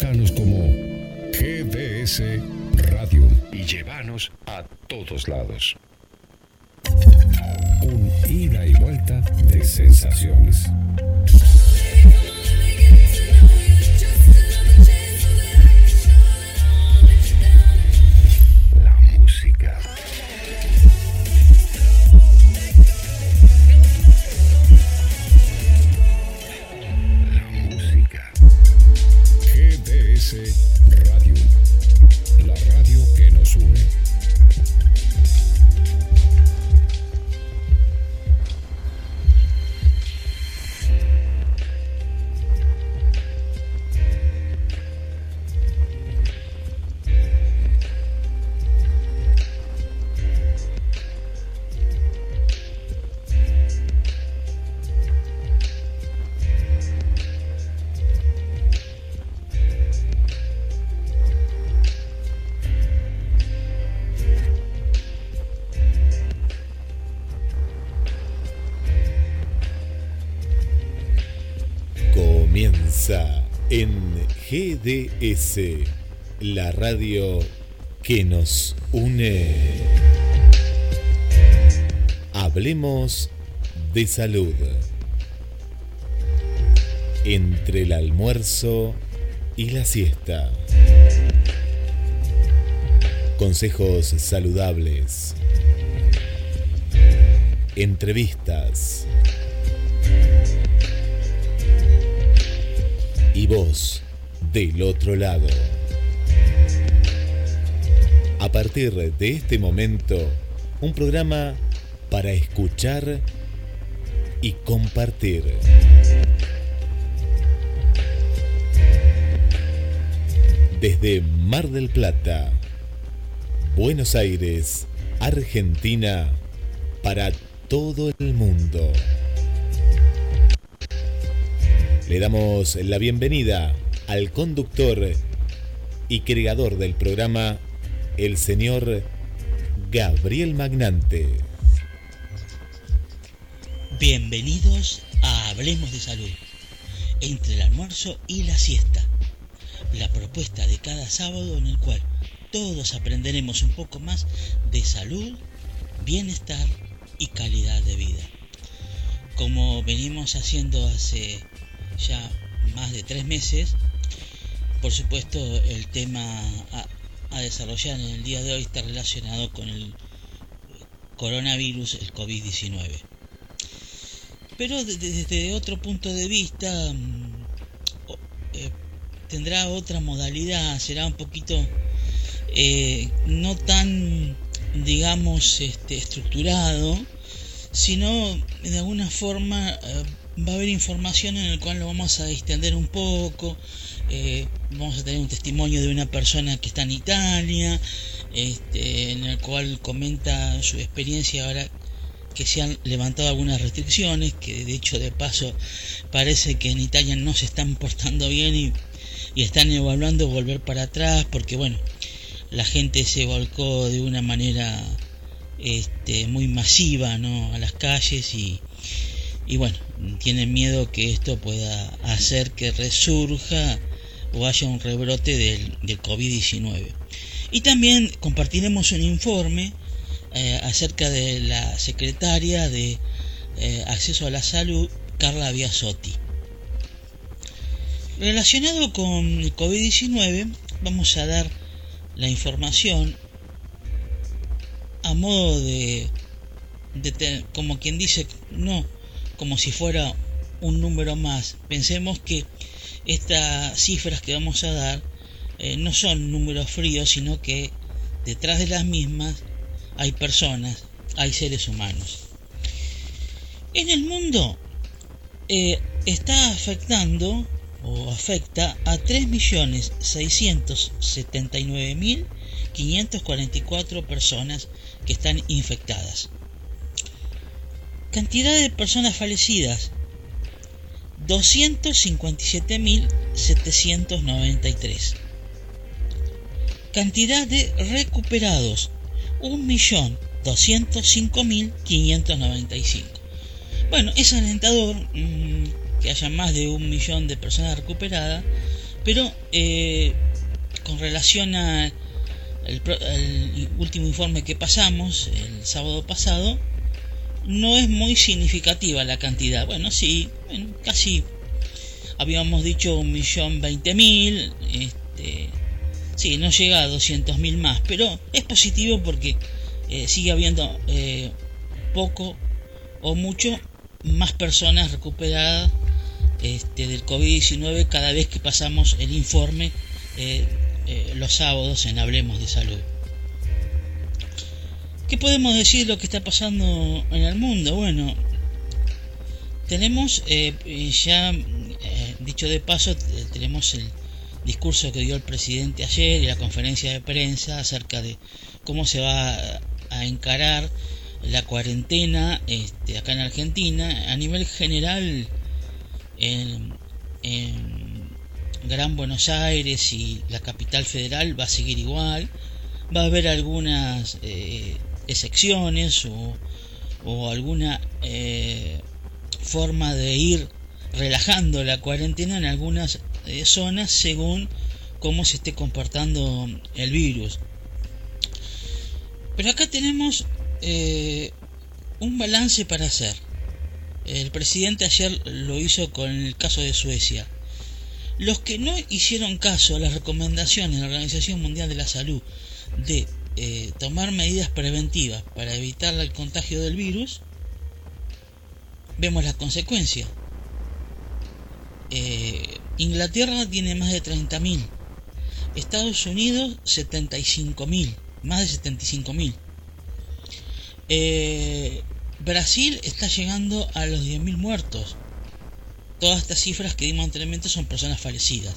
Buscanos como GDS Radio y llévanos a todos lados. Un ida y vuelta de sensaciones. GDS, la radio que nos une. Hablemos de salud. Entre el almuerzo y la siesta. Consejos saludables. Entrevistas. Y vos del otro lado. A partir de este momento, un programa para escuchar y compartir. Desde Mar del Plata, Buenos Aires, Argentina, para todo el mundo. Le damos la bienvenida al conductor y creador del programa, el señor Gabriel Magnante. Bienvenidos a Hablemos de Salud, entre el almuerzo y la siesta, la propuesta de cada sábado en el cual todos aprenderemos un poco más de salud, bienestar y calidad de vida. Como venimos haciendo hace ya más de tres meses, por supuesto, el tema a, desarrollar en el día de hoy está relacionado con el coronavirus, el COVID-19. Pero desde otro punto de vista, mm, eh, tendrá otra modalidad, será un poquito eh, no tan, digamos, este, estructurado, sino de alguna forma eh, va a haber información en el cual lo vamos a extender un poco, eh, vamos a tener un testimonio de una persona que está en Italia, este, en el cual comenta su experiencia ahora que se han levantado algunas restricciones, que de hecho de paso parece que en Italia no se están portando bien y, están evaluando volver para atrás, porque bueno, la gente se volcó de una manera este, muy masiva a las calles y, y bueno, tienen miedo que esto pueda hacer que resurja o haya un rebrote del, COVID-19. Y también compartiremos un informe eh, acerca de la secretaria de eh, Acceso a la Salud, Carla Biasotti. Relacionado con el COVID-19, vamos a dar la información a modo de, de, como quien dice, no como si fuera un número más. Pensemos que estas cifras que vamos a dar eh, no son números fríos, sino que detrás de las mismas hay personas, hay seres humanos. En el mundo eh, está afectando o afecta a 3.679.544 personas que están infectadas. Cantidad de personas fallecidas, 257.793. Cantidad de recuperados, 1.205.595. Bueno, es alentador mm, que haya más de un millón de personas recuperadas, Pero eh, con relación al último informe que pasamos el sábado pasado, no es muy significativa la cantidad. Bueno, sí, casi habíamos dicho un millón veinte mil, este, sí, no llega a doscientos mil más, pero es positivo porque eh, sigue habiendo eh, poco o mucho más personas recuperadas este, del COVID-19 cada vez que pasamos el informe eh, los sábados en Hablemos de Salud. ¿Qué podemos decir de lo que está pasando en el mundo? Bueno, tenemos ya dicho de paso, tenemos el discurso que dio el presidente ayer y la conferencia de prensa acerca de cómo se va a encarar la cuarentena este, acá en Argentina. A nivel general, en, Gran Buenos Aires y la capital federal va a seguir igual. Va a haber algunas eh, excepciones o, o alguna eh, forma de ir relajando la cuarentena en algunas eh, zonas según cómo se esté comportando el virus. Pero acá tenemos eh, un balance para hacer. El presidente ayer lo hizo con el caso de Suecia. Los que no hicieron caso a las recomendaciones de la Organización Mundial de la Salud de eh, tomar medidas preventivas para evitar el contagio del virus, vemos las consecuencias. Eh, Inglaterra tiene más de 30.000. Estados Unidos 75.000. Más de 75.000. Eh, Brasil está llegando a los 10.000 muertos. Todas estas cifras que dimos anteriormente son personas fallecidas.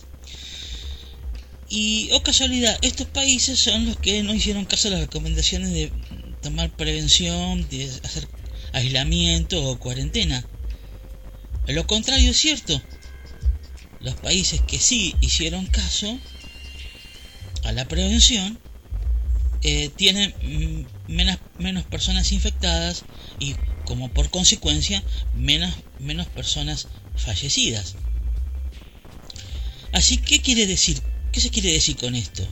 Y, oh casualidad, estos países son los que no hicieron caso a las recomendaciones de tomar prevención, de hacer aislamiento o cuarentena. Lo contrario es cierto los países que sí hicieron caso a la prevención eh, tienen mm, menos, menos personas infectadas y como por consecuencia menos, menos personas fallecidas. Así, ¿qué quiere decir? ¿Qué se quiere decir con esto?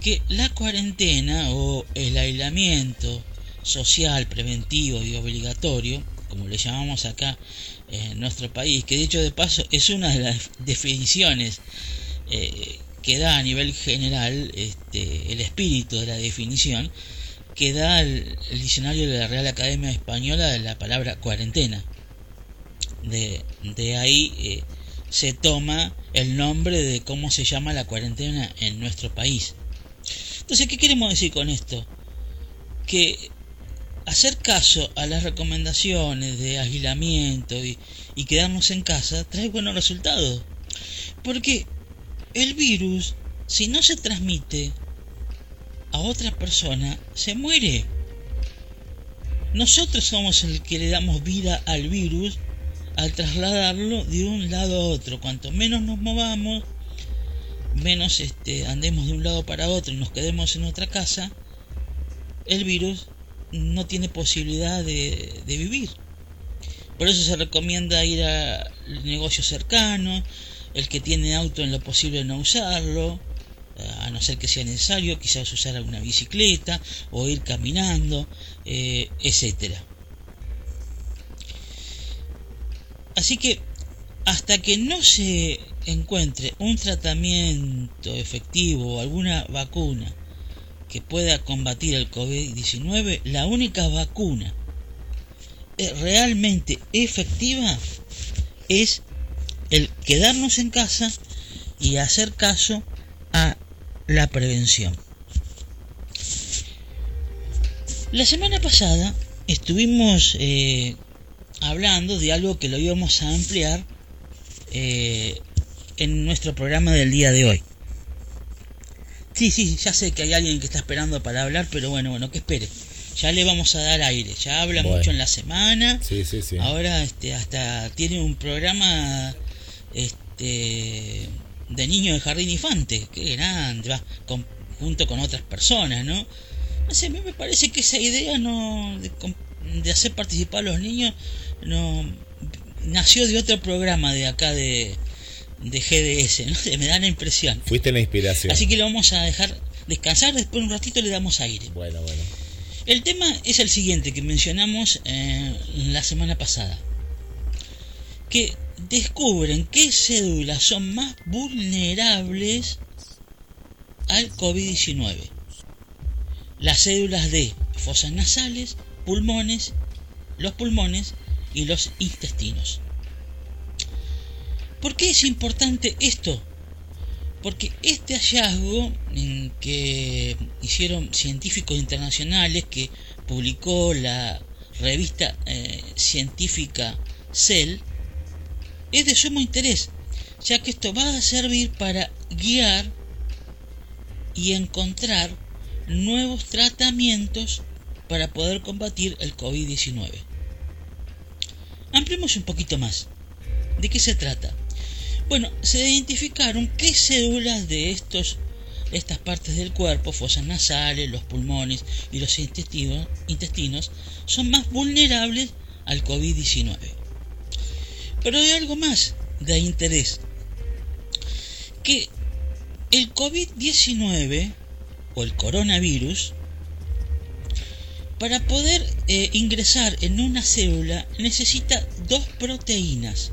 Que la cuarentena o el aislamiento social, preventivo y obligatorio, como le llamamos acá en nuestro país, que dicho de paso es una de las definiciones eh, que da a nivel general este, el espíritu de la definición que da el, diccionario de la Real Academia Española de la palabra cuarentena. De, ahí eh, se toma el nombre de cómo se llama la cuarentena en nuestro país. Entonces, ¿qué queremos decir con esto? Que hacer caso a las recomendaciones de aislamiento y, quedarnos en casa trae buenos resultados. Porque el virus, si no se transmite a otra persona, se muere. Nosotros somos el que le damos vida al virus al trasladarlo de un lado a otro. Cuanto menos nos movamos, menos este, andemos de un lado para otro y nos quedemos en otra casa, el virus no tiene posibilidad de, vivir. Por eso se recomienda ir a negocios cercanos, el que tiene auto en lo posible no usarlo, a no ser que sea necesario, quizás usar alguna bicicleta o ir caminando, eh, etcétera. Así que hasta que no se encuentre un tratamiento efectivo o alguna vacuna que pueda combatir el COVID-19, la única vacuna realmente efectiva es el quedarnos en casa y hacer caso a la prevención. La semana pasada estuvimos eh, hablando de algo que lo íbamos a ampliar eh, en nuestro programa del día de hoy. Sí, sí, ya sé que hay alguien que está esperando para hablar, pero bueno, bueno, que espere. Ya le vamos a dar aire. Ya habla mucho en la semana. Sí, sí, sí. Ahora este, hasta tiene un programa este, de niños de jardín infante. Qué grande, va, junto con otras personas, ¿no? No sé, a mí me parece que esa idea no de, de hacer participar a los niños no nació de otro programa de acá de, de GDS, ¿no? Me da la impresión. Fuiste la inspiración. Así que lo vamos a dejar descansar, después un ratito le damos aire. Bueno, bueno. El tema es el siguiente que mencionamos eh, la semana pasada. Que descubren qué cédulas son más vulnerables al COVID-19. Las cédulas de fosas nasales, pulmones, los pulmones y los intestinos. ¿Por qué es importante esto? Porque este hallazgo que hicieron científicos internacionales que publicó la revista eh, científica Cell es de sumo interés, ya que esto va a servir para guiar y encontrar nuevos tratamientos para poder combatir el COVID-19. Ampliemos un poquito más. ¿De qué se trata? Bueno, se identificaron qué células de estos, estas partes del cuerpo, fosas nasales, los pulmones y los intestinos, intestinos, son más vulnerables al COVID-19. Pero hay algo más de interés, que el COVID-19 o el coronavirus, para poder eh, ingresar en una célula necesita dos proteínas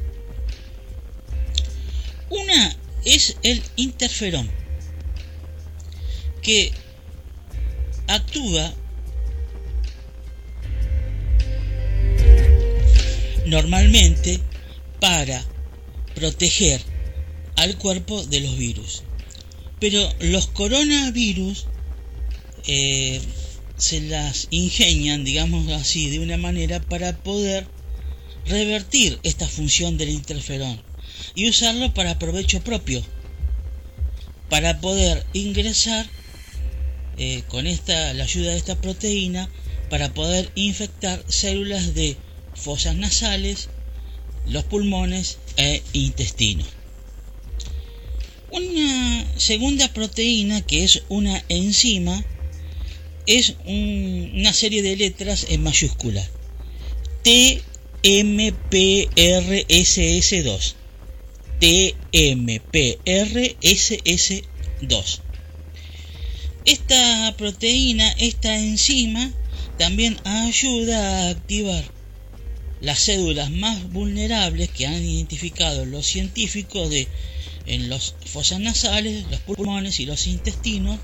una es el interferón, que actúa normalmente para proteger al cuerpo de los virus. Pero los coronavirus eh, se las ingenian, digamos así, de una manera para poder revertir esta función del interferón y usarlo para provecho propio, para poder ingresar eh, con esta, la ayuda de esta proteína, para poder infectar células de fosas nasales, los pulmones e intestino. Una segunda proteína que es una enzima es una serie de letras en mayúscula. TMPRSS2. TMPRSS2. Esta proteína, esta enzima, también ayuda a activar las células más vulnerables que han identificado los científicos de en los fosas nasales, los pulmones y los intestinos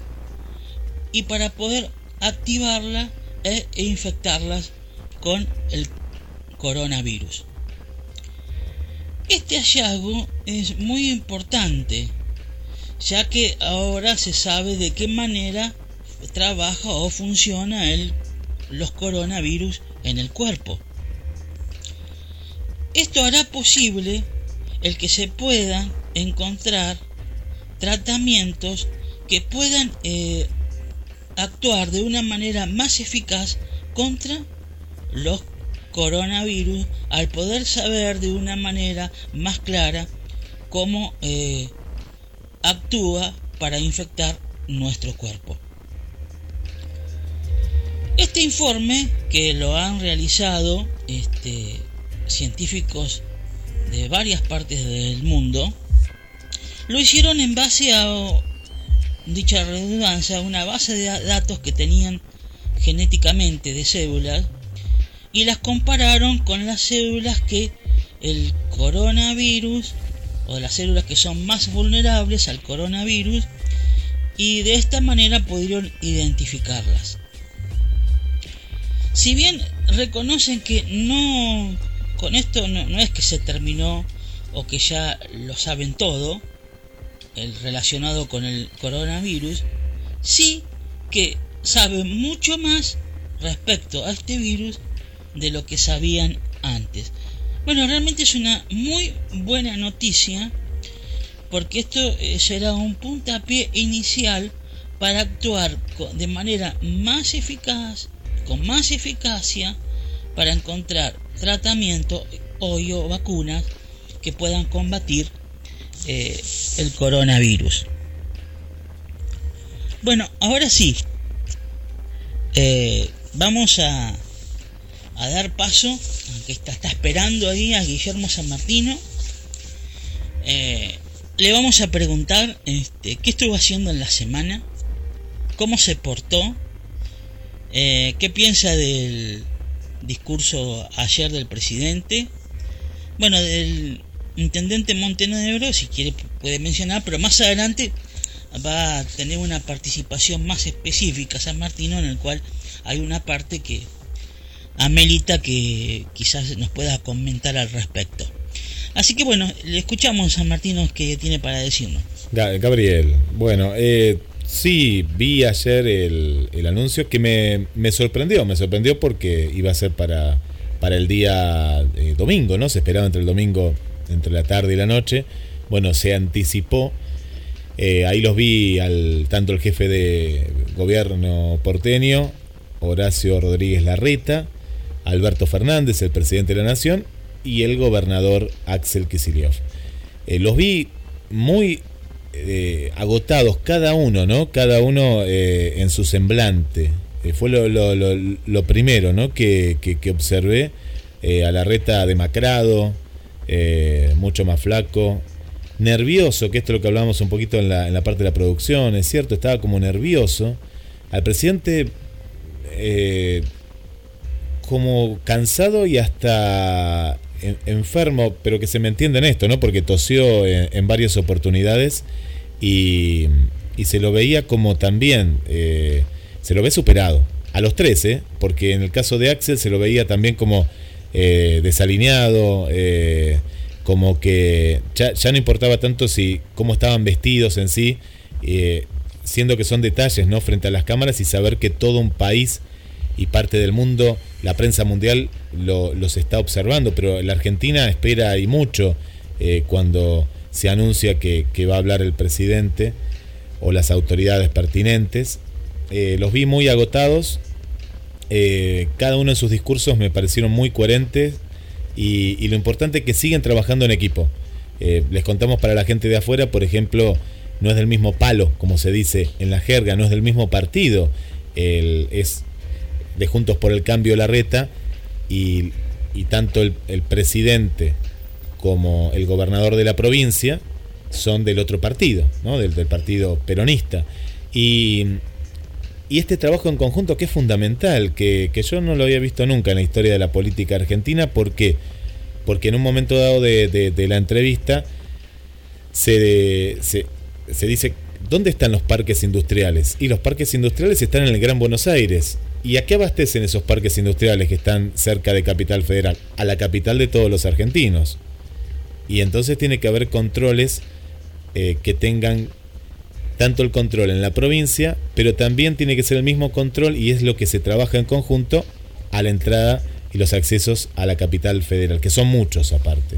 y para poder activarla e infectarlas con el coronavirus. Este hallazgo es muy importante, ya que ahora se sabe de qué manera trabaja o funciona el, los coronavirus en el cuerpo. Esto hará posible el que se puedan encontrar tratamientos que puedan eh, actuar de una manera más eficaz contra los coronavirus al poder saber de una manera más clara cómo eh, actúa para infectar nuestro cuerpo. Este informe que lo han realizado este, científicos de varias partes del mundo, lo hicieron en base a dicha redundancia, una base de datos que tenían genéticamente de células y las compararon con las células que el coronavirus o las células que son más vulnerables al coronavirus y de esta manera pudieron identificarlas. Si bien reconocen que no, con esto no, no es que se terminó o que ya lo saben todo, el relacionado con el coronavirus, sí que saben mucho más respecto a este virus de lo que sabían antes. Bueno, realmente es una muy buena noticia porque esto eh, será un puntapié inicial para actuar de manera más eficaz, con más eficacia, para encontrar tratamiento o vacunas que puedan combatir eh, el coronavirus. Bueno, ahora sí, eh, vamos a, a dar paso, aunque está, está esperando ahí a Guillermo San Martino, eh, le vamos a preguntar este, qué estuvo haciendo en la semana, cómo se portó, qué piensa del discurso ayer del presidente, bueno, del intendente Montenegro, si quiere puede mencionar, pero más adelante va a tener una participación más específica San Martino en el cual hay una parte que amerita que quizás nos pueda comentar al respecto. Así que bueno, le escuchamos a San Martino que tiene para decirnos. Gabriel, bueno, eh, sí, vi ayer el, anuncio que me, me, sorprendió, me sorprendió porque iba a ser para, para el día eh, domingo, ¿no? Se esperaba entre el domingo, entre la tarde y la noche. Bueno, se anticipó. Eh, ahí los vi al tanto el jefe de gobierno porteño, Horacio Rodríguez Larreta, Alberto Fernández, el presidente de la Nación, y el gobernador Axel Kicillof. Eh, los vi muy eh, agotados, cada uno, ¿no? Cada uno eh, en su semblante. fue lo, primero, ¿no? Que, que, observé. a la reta demacrado, mucho más flaco, nervioso, que esto es lo que hablábamos un poquito en la, en la parte de la producción, es cierto, estaba como nervioso. Al presidente como cansado y hasta enfermo, pero que se me entiende en esto, ¿no? Porque tosió en, varias oportunidades y, se lo veía como también, eh, se lo ve superado. A los 13, porque en el caso de Axel se lo veía también como eh, desalineado, eh, como que ya, no importaba tanto si cómo estaban vestidos en sí, siendo que son detalles, ¿no? Frente a las cámaras y saber que todo un país y parte del mundo, la prensa mundial lo, los está observando, pero la Argentina espera y mucho eh, cuando se anuncia que, va a hablar el presidente o las autoridades pertinentes. Eh, los vi muy agotados, eh, cada uno en sus discursos me parecieron muy coherentes y, lo importante es que siguen trabajando en equipo. les contamos para la gente de afuera, por ejemplo, no es del mismo palo, como se dice en la jerga, no es del mismo partido. El, es de Juntos por el Cambio la reta y, tanto el, presidente como el gobernador de la provincia son del otro partido, ¿no? del, partido peronista. Y, este trabajo en conjunto que es fundamental, que, yo no lo había visto nunca en la historia de la política argentina, ¿por qué? Porque en un momento dado de, la entrevista se, se, se dice, ¿dónde están los parques industriales? Y los parques industriales están en el Gran Buenos Aires. ¿Y a qué abastecen esos parques industriales que están cerca de Capital Federal? A la capital de todos los argentinos. Y entonces tiene que haber controles eh, que tengan tanto el control en la provincia, pero también tiene que ser el mismo control y es lo que se trabaja en conjunto a la entrada y los accesos a la capital federal, que son muchos aparte.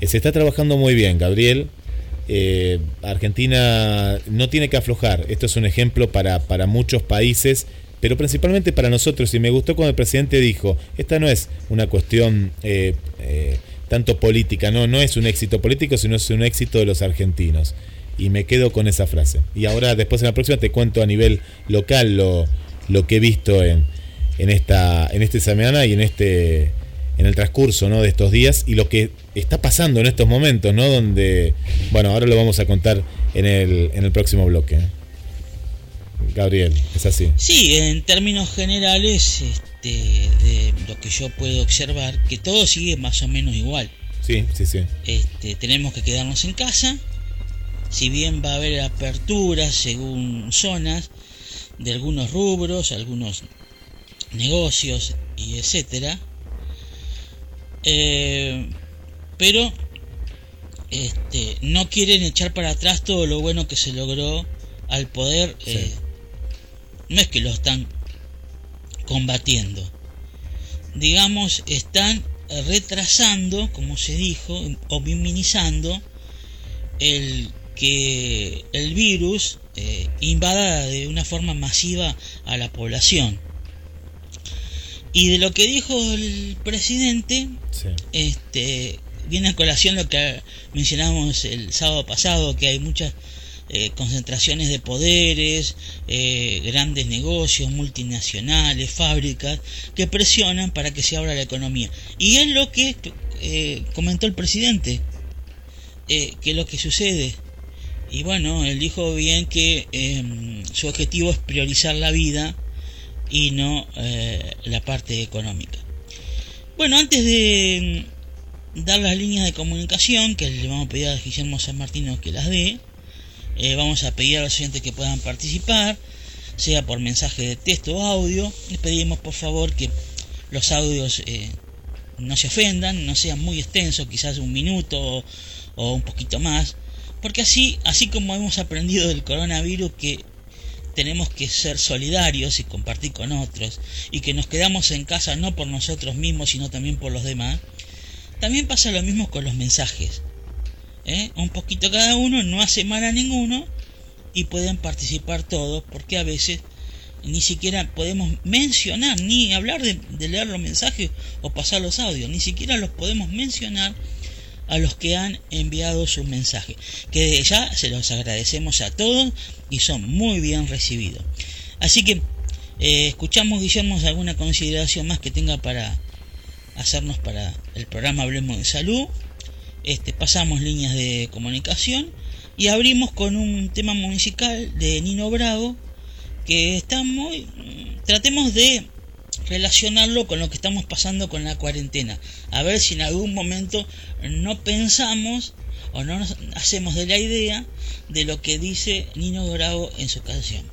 Eh, se está trabajando muy bien, Gabriel. Eh, Argentina no tiene que aflojar. Esto es un ejemplo para, para muchos países pero principalmente para nosotros. Y me gustó cuando el presidente dijo, esta no es una cuestión eh, eh, tanto política, no, no es un éxito político, sino es un éxito de los argentinos. Y me quedo con esa frase. Y ahora, después en la próxima, te cuento a nivel local lo, lo que he visto en, en, esta, en esta semana y en este en el transcurso ¿no? de estos días y lo que está pasando en estos momentos, ¿no? Donde, bueno, ahora lo vamos a contar en el, en el próximo bloque. Gabriel, es así. Sí, en términos generales, este, de lo que yo puedo observar, que todo sigue más o menos igual. Sí, sí, sí. Este, tenemos que quedarnos en casa. Si bien va a haber aperturas según zonas de algunos rubros, algunos negocios y etcétera. Eh, pero este, no quieren echar para atrás todo lo bueno que se logró al poder eh, no es que lo están combatiendo. Digamos, están retrasando, como se dijo, o minimizando el que el virus eh, invada de una forma masiva a la población. Y de lo que dijo el presidente, este, viene a colación lo que mencionamos el sábado pasado, que hay muchas eh, concentraciones de poderes, eh, grandes negocios, multinacionales, fábricas, que presionan para que se abra la economía. Y es lo que eh, comentó el presidente, que lo que sucede Y bueno, él dijo bien que em, su objetivo es priorizar la vida y no eh, la parte económica. Bueno, antes de em, dar las líneas de comunicación, que le vamos a pedir a Guillermo San Martino que las dé, eh, vamos a pedir a los oyentes que puedan participar, sea por mensaje de texto o audio. Les pedimos por favor que los audios eh, no se ofendan, no sean muy extensos, quizás un minuto o, un poquito más, porque así, así como hemos aprendido del coronavirus que tenemos que ser solidarios y compartir con otros, y que nos quedamos en casa no por nosotros mismos, sino también por los demás, también pasa lo mismo con los mensajes. ¿eh? Un poquito cada uno, no hace mal a ninguno, y pueden participar todos, porque a veces ni siquiera podemos mencionar, ni hablar de, leer los mensajes o pasar los audios, ni siquiera los podemos mencionar a los que han enviado sus mensajes, que ya se los agradecemos a todos y son muy bien recibidos. Así que eh, escuchamos, Guillermo, alguna consideración más que tenga para hacernos para el programa Hablemos de Salud. Este, pasamos líneas de comunicación y abrimos con un tema musical de Nino Bravo que está muy... Tratemos de relacionarlo con lo que estamos pasando con la cuarentena. A ver si en algún momento no pensamos o no nos hacemos de la idea de lo que dice Nino Bravo en su canción.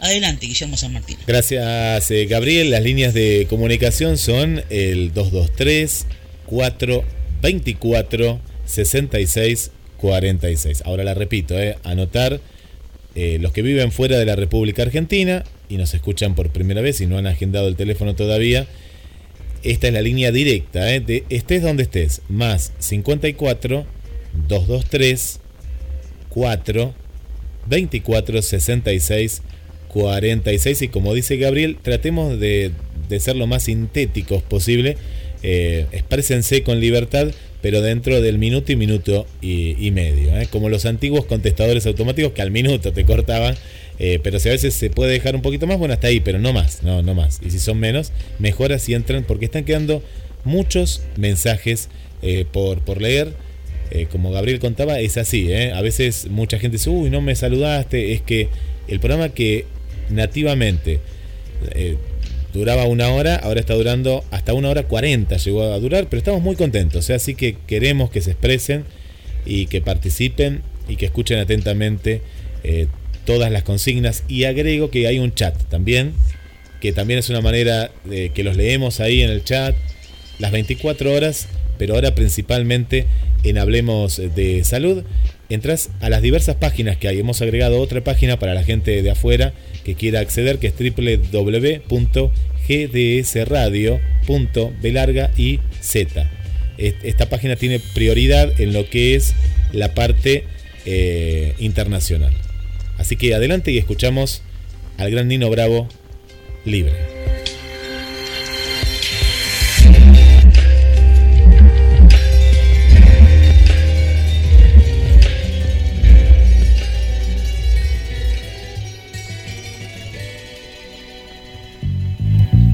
Adelante, Guillermo San Martín. Gracias, eh, Gabriel. Las líneas de comunicación son el 223 424 66 46. Ahora la repito, eh, anotar eh, los que viven fuera de la República Argentina y nos escuchan por primera vez y no han agendado el teléfono todavía, esta es la línea directa, ¿eh? de estés donde estés, más 54 223 4 24 66 46 y como dice Gabriel, tratemos de, ser lo más sintéticos posible, eh, exprésense con libertad pero dentro del minuto y minuto y, medio. ¿eh? Como los antiguos contestadores automáticos que al minuto te cortaban, eh, pero si a veces se puede dejar un poquito más, bueno, hasta ahí, pero no más, no, no más. Y si son menos, mejor así entran, porque están quedando muchos mensajes eh, por, por leer. como Gabriel contaba, es así. A veces mucha gente dice, uy, no me saludaste. Es que el programa que nativamente duraba una hora, ahora está durando hasta una hora cuarenta llegó a durar, pero estamos muy contentos, así que queremos que se expresen y que participen y que escuchen atentamente eh, todas las consignas y agrego que hay un chat también, que también es una manera de que los leemos ahí en el chat las 24 horas, pero ahora principalmente en Hablemos de Salud. Entras a las diversas páginas que hay. Hemos agregado otra página para la gente de afuera que quiera acceder, que es www.gdsradio.belarga y z. Esta página tiene prioridad en lo que es la parte eh, internacional. Así que adelante y escuchamos al gran Nino Bravo libre.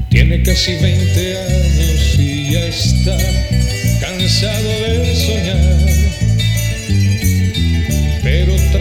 Tiene casi 20 años y ya está cansado de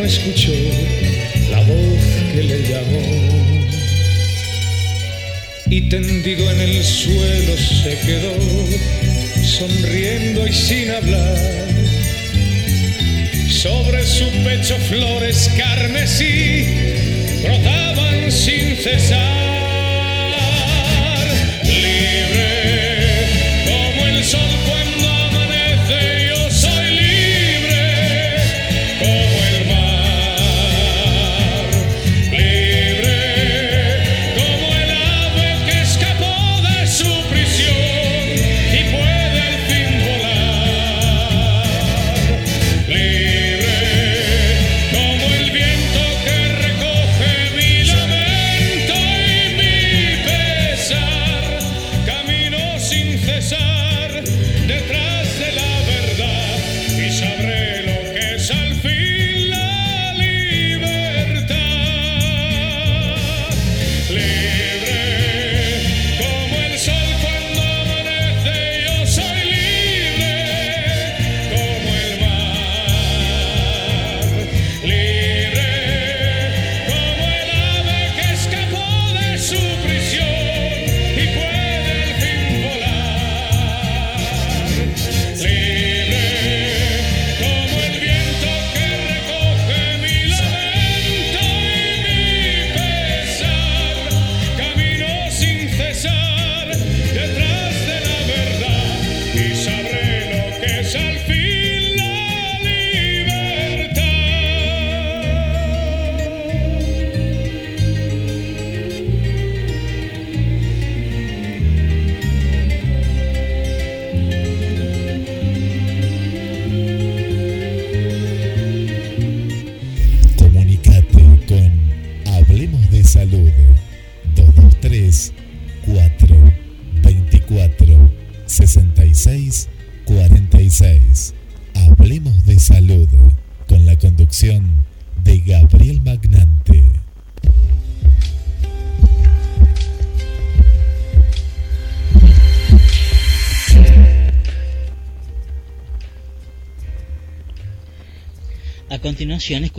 No escuchó la voz que le llamó. Y tendido en el suelo se quedó, sonriendo y sin hablar. Sobre su pecho flores carmesí brotaban sin cesar.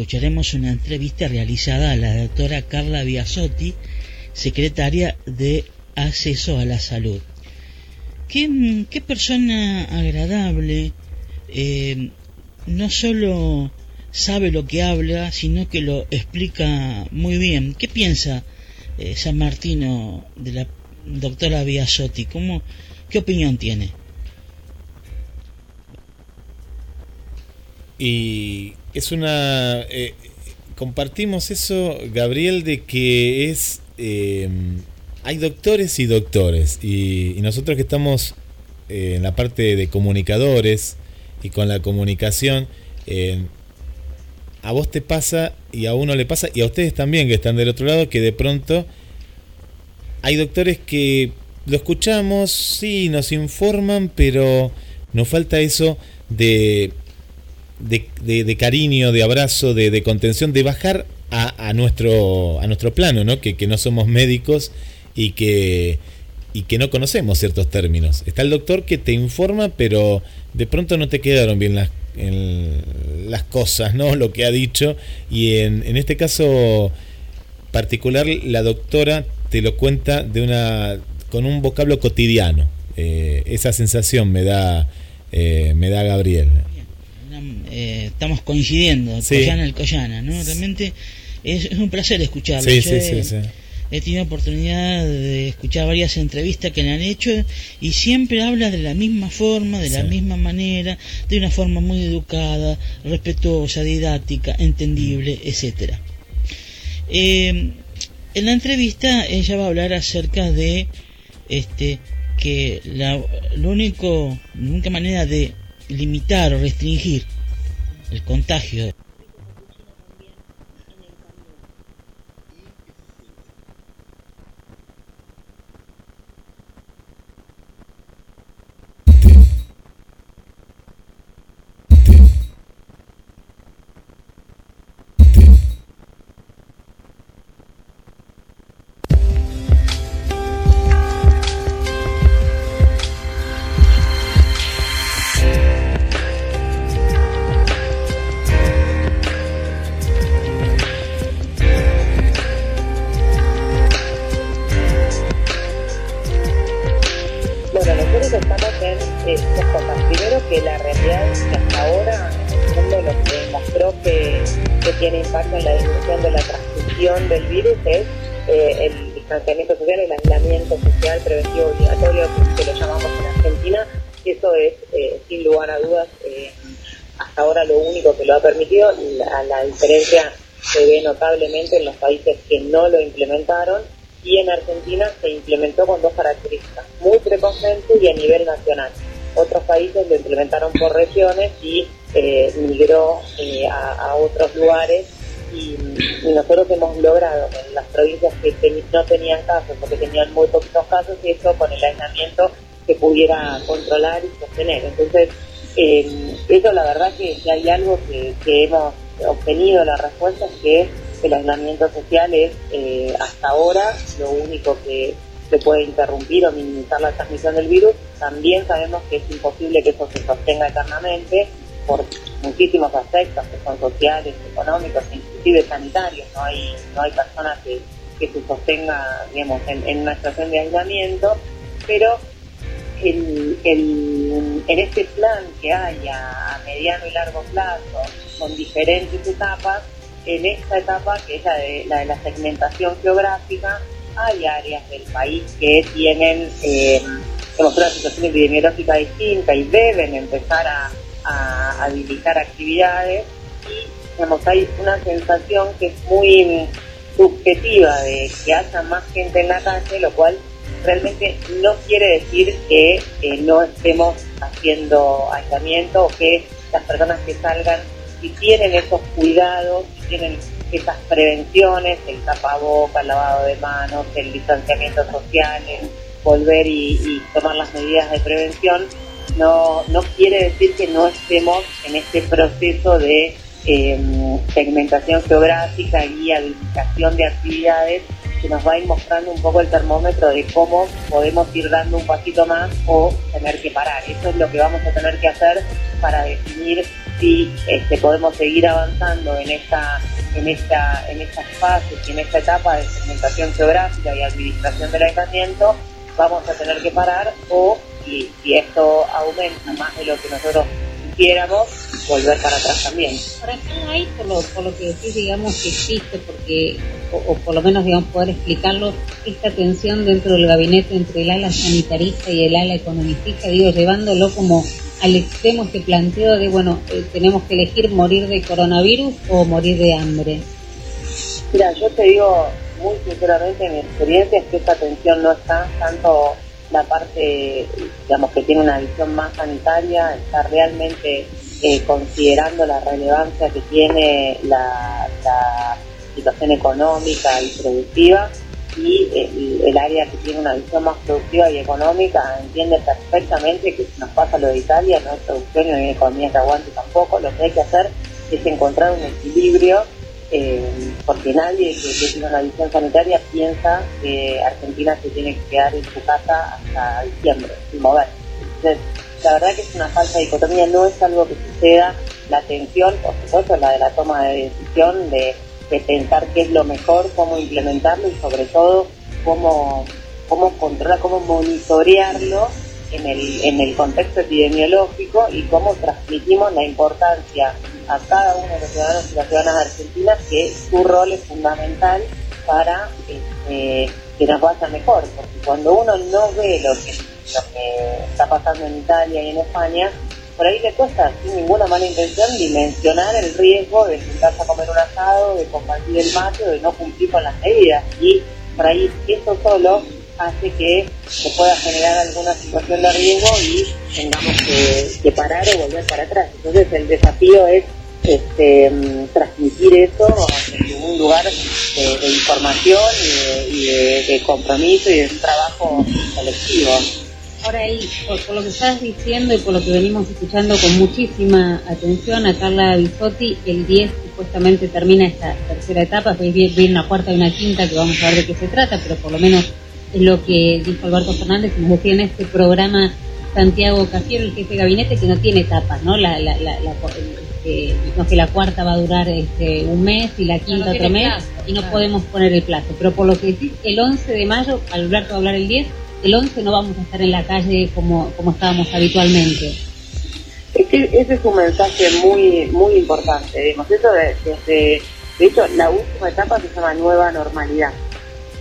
Escucharemos una entrevista realizada a la doctora Carla Biasotti, secretaria de Acceso a la Salud. Qué, persona agradable, eh, no solo sabe lo que habla, sino que lo explica muy bien. ¿Qué piensa eh, San Martino de la doctora Biasotti? ¿Cómo, ¿Qué opinión tiene? Y es una... Eh, compartimos eso, Gabriel, de que es... Em, hay doctores y doctores. Y, nosotros que estamos eh, en la parte de comunicadores y con la comunicación, eh, a vos te pasa y a uno le pasa, y a ustedes también que están del otro lado, que de pronto hay doctores que lo escuchamos, sí, nos informan, pero nos falta eso de de, cariño, de abrazo, de, contención, de bajar a, nuestro, a nuestro plano, ¿no? Que, no somos médicos y que, y que no conocemos ciertos términos. Está el doctor que te informa, pero de pronto no te quedaron bien las, las cosas, ¿no? Lo que ha dicho. Y en, en este caso particular, la doctora te lo cuenta de una con un vocablo cotidiano. Eh, esa sensación me da, eh, me da Gabriel. Eh, estamos coincidiendo, el Collana el Collana, ¿no? Realmente es, un placer escucharlo. he, tenido oportunidad de escuchar varias entrevistas que le han hecho y siempre habla de la misma forma, de la misma manera, de una forma muy educada, respetuosa, didáctica, entendible, etcétera. Eh, en la entrevista ella va a hablar acerca de este que la, lo único, la única manera de limitar o restringir el contagio se ve notablemente en los países que no lo implementaron y en Argentina se implementó con dos características, muy precoces y a nivel nacional. Otros países lo implementaron por regiones y eh, migró eh, a, otros lugares y, nosotros hemos logrado en las provincias que no tenían casos porque tenían muy poquitos casos y eso con el aislamiento se pudiera controlar y sostener. Entonces, eh, eso la verdad que, hay algo que hemos obtenido la respuesta es que el aislamiento social es eh, hasta ahora lo único que se puede interrumpir o minimizar la transmisión del virus. También sabemos que es imposible que eso se sostenga eternamente por muchísimos aspectos que son sociales, económicos, inclusive sanitarios. No hay, no hay personas que, que se sostenga digamos, en, una situación de aislamiento, pero el, en este plan que hay a mediano y largo plazo, con diferentes etapas, en esta etapa, que es la de la, segmentación geográfica, hay áreas del país que tienen eh, una situación epidemiológica distinta y deben empezar a, a habilitar actividades. Y digamos, hay una sensación que es muy subjetiva de que haya más gente en la calle, lo cual realmente no quiere decir que eh, no estemos haciendo aislamiento o que las personas que salgan si tienen esos cuidados, si tienen esas prevenciones, el tapaboca, el lavado de manos, el distanciamiento social, el volver y, tomar las medidas de prevención, no, no quiere decir que no estemos en este proceso de em, segmentación geográfica y habilitación de actividades que nos va a ir mostrando un poco el termómetro de cómo podemos ir dando un pasito más o tener que parar. Eso es lo que vamos a tener que hacer para definir si este, podemos seguir avanzando en esta en esta en estas fases y en esta etapa de segmentación geográfica y administración del aislamiento vamos a tener que parar o si, si esto aumenta más de lo que nosotros quisiéramos volver para atrás también. Ahora, ahí, por lo, que decís, digamos que existe, porque, o, por lo menos, digamos, poder explicarlo, esta tensión dentro del gabinete entre el ala sanitarista y el ala economicista, digo, llevándolo como al extremo este planteo de, bueno, eh, tenemos que elegir morir de coronavirus o morir de hambre? Mira, yo te digo muy sinceramente, mi experiencia es que esta tensión no está tanto la parte, digamos, que tiene una visión más sanitaria, está realmente eh, considerando la relevancia que tiene la, situación económica y productiva y el, área que tiene una visión más productiva y económica entiende perfectamente que si nos pasa lo de Italia no es producción y no hay economía que aguante tampoco, lo que hay que hacer es encontrar un equilibrio eh, porque nadie que, tiene una visión sanitaria piensa que Argentina se tiene que quedar en su casa hasta diciembre, sin mover. Entonces, la verdad que es una falsa dicotomía, no es algo que suceda, la atención, por supuesto, la de la toma de decisión de de pensar qué es lo mejor, cómo implementarlo y sobre todo cómo, cómo controlar, cómo monitorearlo en el, en el contexto epidemiológico y cómo transmitimos la importancia a cada uno de los ciudadanos y las ciudadanas argentinas que su rol es fundamental para este, que nos vaya mejor, porque cuando uno no ve lo que, que está pasando en Italia y en España, por ahí le cuesta, sin ninguna mala intención, dimensionar el riesgo de juntarse a comer un asado, de compartir el mate o de no cumplir con las medidas. Y por ahí eso solo hace que se pueda generar alguna situación de riesgo y tengamos que, parar o volver para atrás. Entonces el desafío es este, transmitir eso en un lugar de, información y, de, compromiso y de un trabajo colectivo. Ahora ahí, por, lo que estás diciendo y por lo que venimos escuchando con muchísima atención a Carla Bisotti, el 10 supuestamente termina esta tercera etapa, viene una cuarta y una quinta que vamos a ver de qué se trata, pero por lo menos es lo que dijo Alberto Fernández, nos decía en este programa Santiago Cafiero, el jefe de gabinete, que no tiene etapas, ¿no? La, la, la, este, que la cuarta va a durar este, un mes y la quinta otro mes, y no podemos poner el plazo. Pero por lo que decís, el 11 de mayo, Alberto va a hablar el 10, el 11 no vamos a estar en la calle como, como estábamos habitualmente. Es que ese es un mensaje muy muy importante, digamos, eso desde, De hecho, la última etapa se llama nueva normalidad.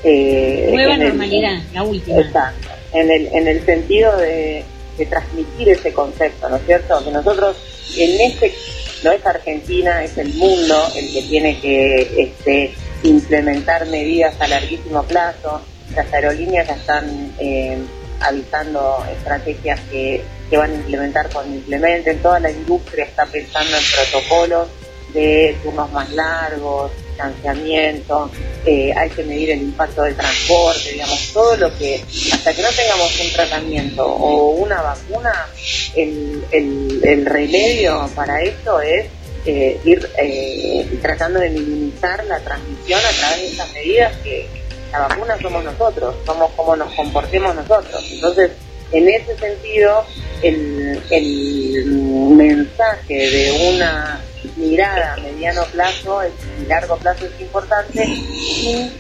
Eh, nueva normalidad, la última. Exacto. En el, en el sentido de, transmitir ese concepto, ¿no es cierto? Que nosotros en este, no es Argentina, es el mundo el que tiene que este, implementar medidas a larguísimo plazo. Las aerolíneas ya están eh, avisando estrategias que, que van a implementar cuando implementen. Toda la industria está pensando en protocolos de turnos más largos, financiamiento, eh, hay que medir el impacto del transporte, digamos, todo lo que, hasta que no tengamos un tratamiento o una vacuna, el, remedio para esto es eh, ir eh, tratando de minimizar la transmisión a través de esas medidas que la vacuna somos nosotros, somos como nos comportemos nosotros. Entonces, en ese sentido, el mensaje de una mirada a mediano plazo y largo plazo es importante, sin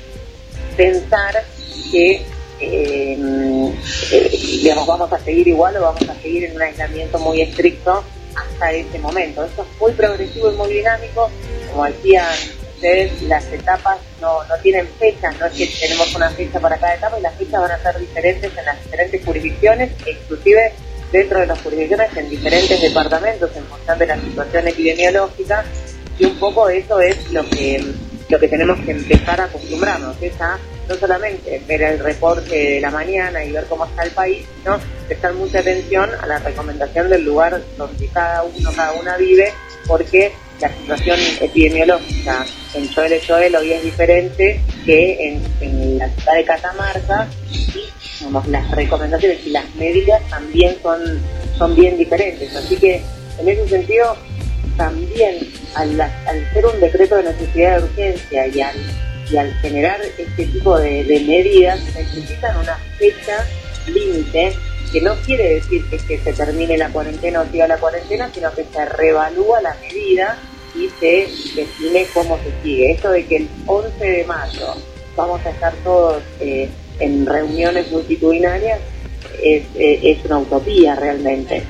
pensar que em, eh, digamos, vamos a seguir igual o vamos a seguir en un aislamiento muy estricto hasta ese momento. Eso es muy progresivo y muy dinámico. Como decían ustedes, las etapas no, no tienen fechas, no es que tenemos una fecha para cada etapa y las fechas van a ser diferentes en las diferentes jurisdicciones, inclusive dentro de las jurisdicciones en diferentes departamentos en función de la situación epidemiológica y un poco eso es lo que lo que tenemos que empezar a acostumbrarnos, es a no solamente ver el reporte de la mañana y ver cómo está el país, sino prestar mucha atención a la recomendación del lugar donde cada uno, cada una vive, porque la situación epidemiológica en Choel Choel hoy es diferente que en, la ciudad de Catamarca las recomendaciones y las medidas también son, son bien diferentes. Así que en ese sentido, también al, ser un decreto de necesidad de urgencia y al, y al generar este tipo de, medidas, necesitan una fecha límite que no quiere decir que, se termine la cuarentena o siga la cuarentena, sino que se reevalúa la medida y se define cómo se sigue. Esto de que el 11 de mayo vamos a estar todos eh, en reuniones multitudinarias es, es, una utopía realmente.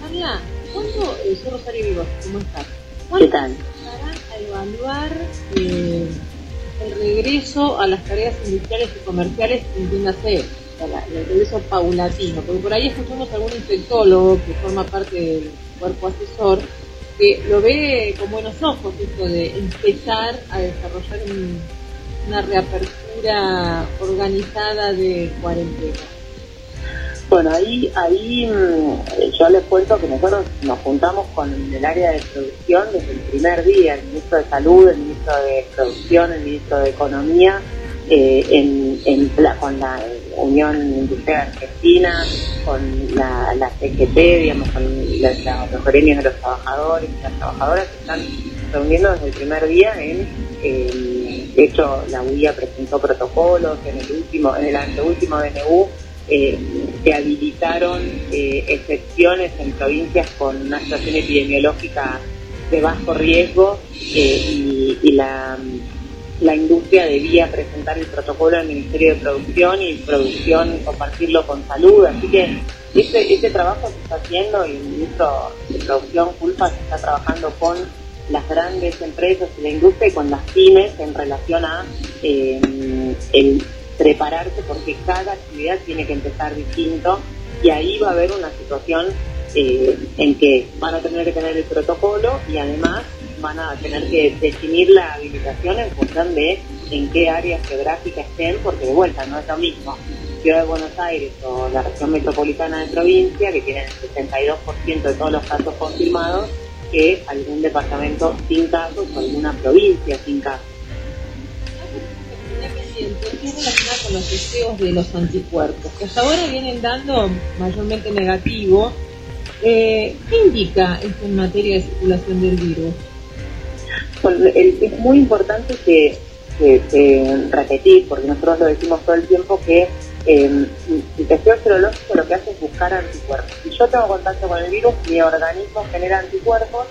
Carla, ¿cuándo, eh, soy Rosario Vivo, ¿cómo estás? ¿Cuándo ¿Qué tal? a evaluar eh, el regreso a las tareas industriales y comerciales, entiéndase, el regreso paulatino? Porque por ahí escuchamos a algún infectólogo que forma parte del cuerpo asesor que lo ve con buenos ojos esto de empezar a desarrollar una reapertura organizada de cuarentena. Bueno, ahí, ahí mm, yo les cuento que nosotros nos juntamos con el área de producción desde el primer día, el ministro de Salud, el ministro de Producción, el ministro de Economía, eh, con la Unión Industrial Argentina, con la, la CGT, digamos, con los gremios de los trabajadores y las trabajadoras que están reuniendo desde el primer día en, de hecho la UIA presentó protocolos en el último, en el anteúltimo DNU eh, se habilitaron eh, excepciones en provincias con una situación epidemiológica de bajo riesgo eh, y, la, la, industria debía presentar el protocolo al Ministerio de Producción y producción compartirlo con salud. Así que ese, ese trabajo se está haciendo y el ministro de Producción, Culpa, se está trabajando con las grandes empresas y la industria y con las pymes en relación a el prepararse porque cada actividad tiene que empezar distinto y ahí va a haber una situación eh, en que van a tener que tener el protocolo y además van a tener que definir la habilitación en función de en qué áreas geográficas estén, porque de vuelta no es lo mismo Ciudad de Buenos Aires o la región metropolitana de provincia, que tiene el 62% de todos los casos confirmados, que algún departamento sin casos o alguna provincia sin casos es relacionada con los deseos de los anticuerpos, que hasta ahora vienen dando mayormente negativo. Eh, ¿Qué indica esto en materia de circulación del virus? es muy importante que, repetir, porque nosotros lo decimos todo el tiempo, que el testeo serológico lo que hace es buscar anticuerpos. Si yo tengo contacto con el virus, mi organismo genera anticuerpos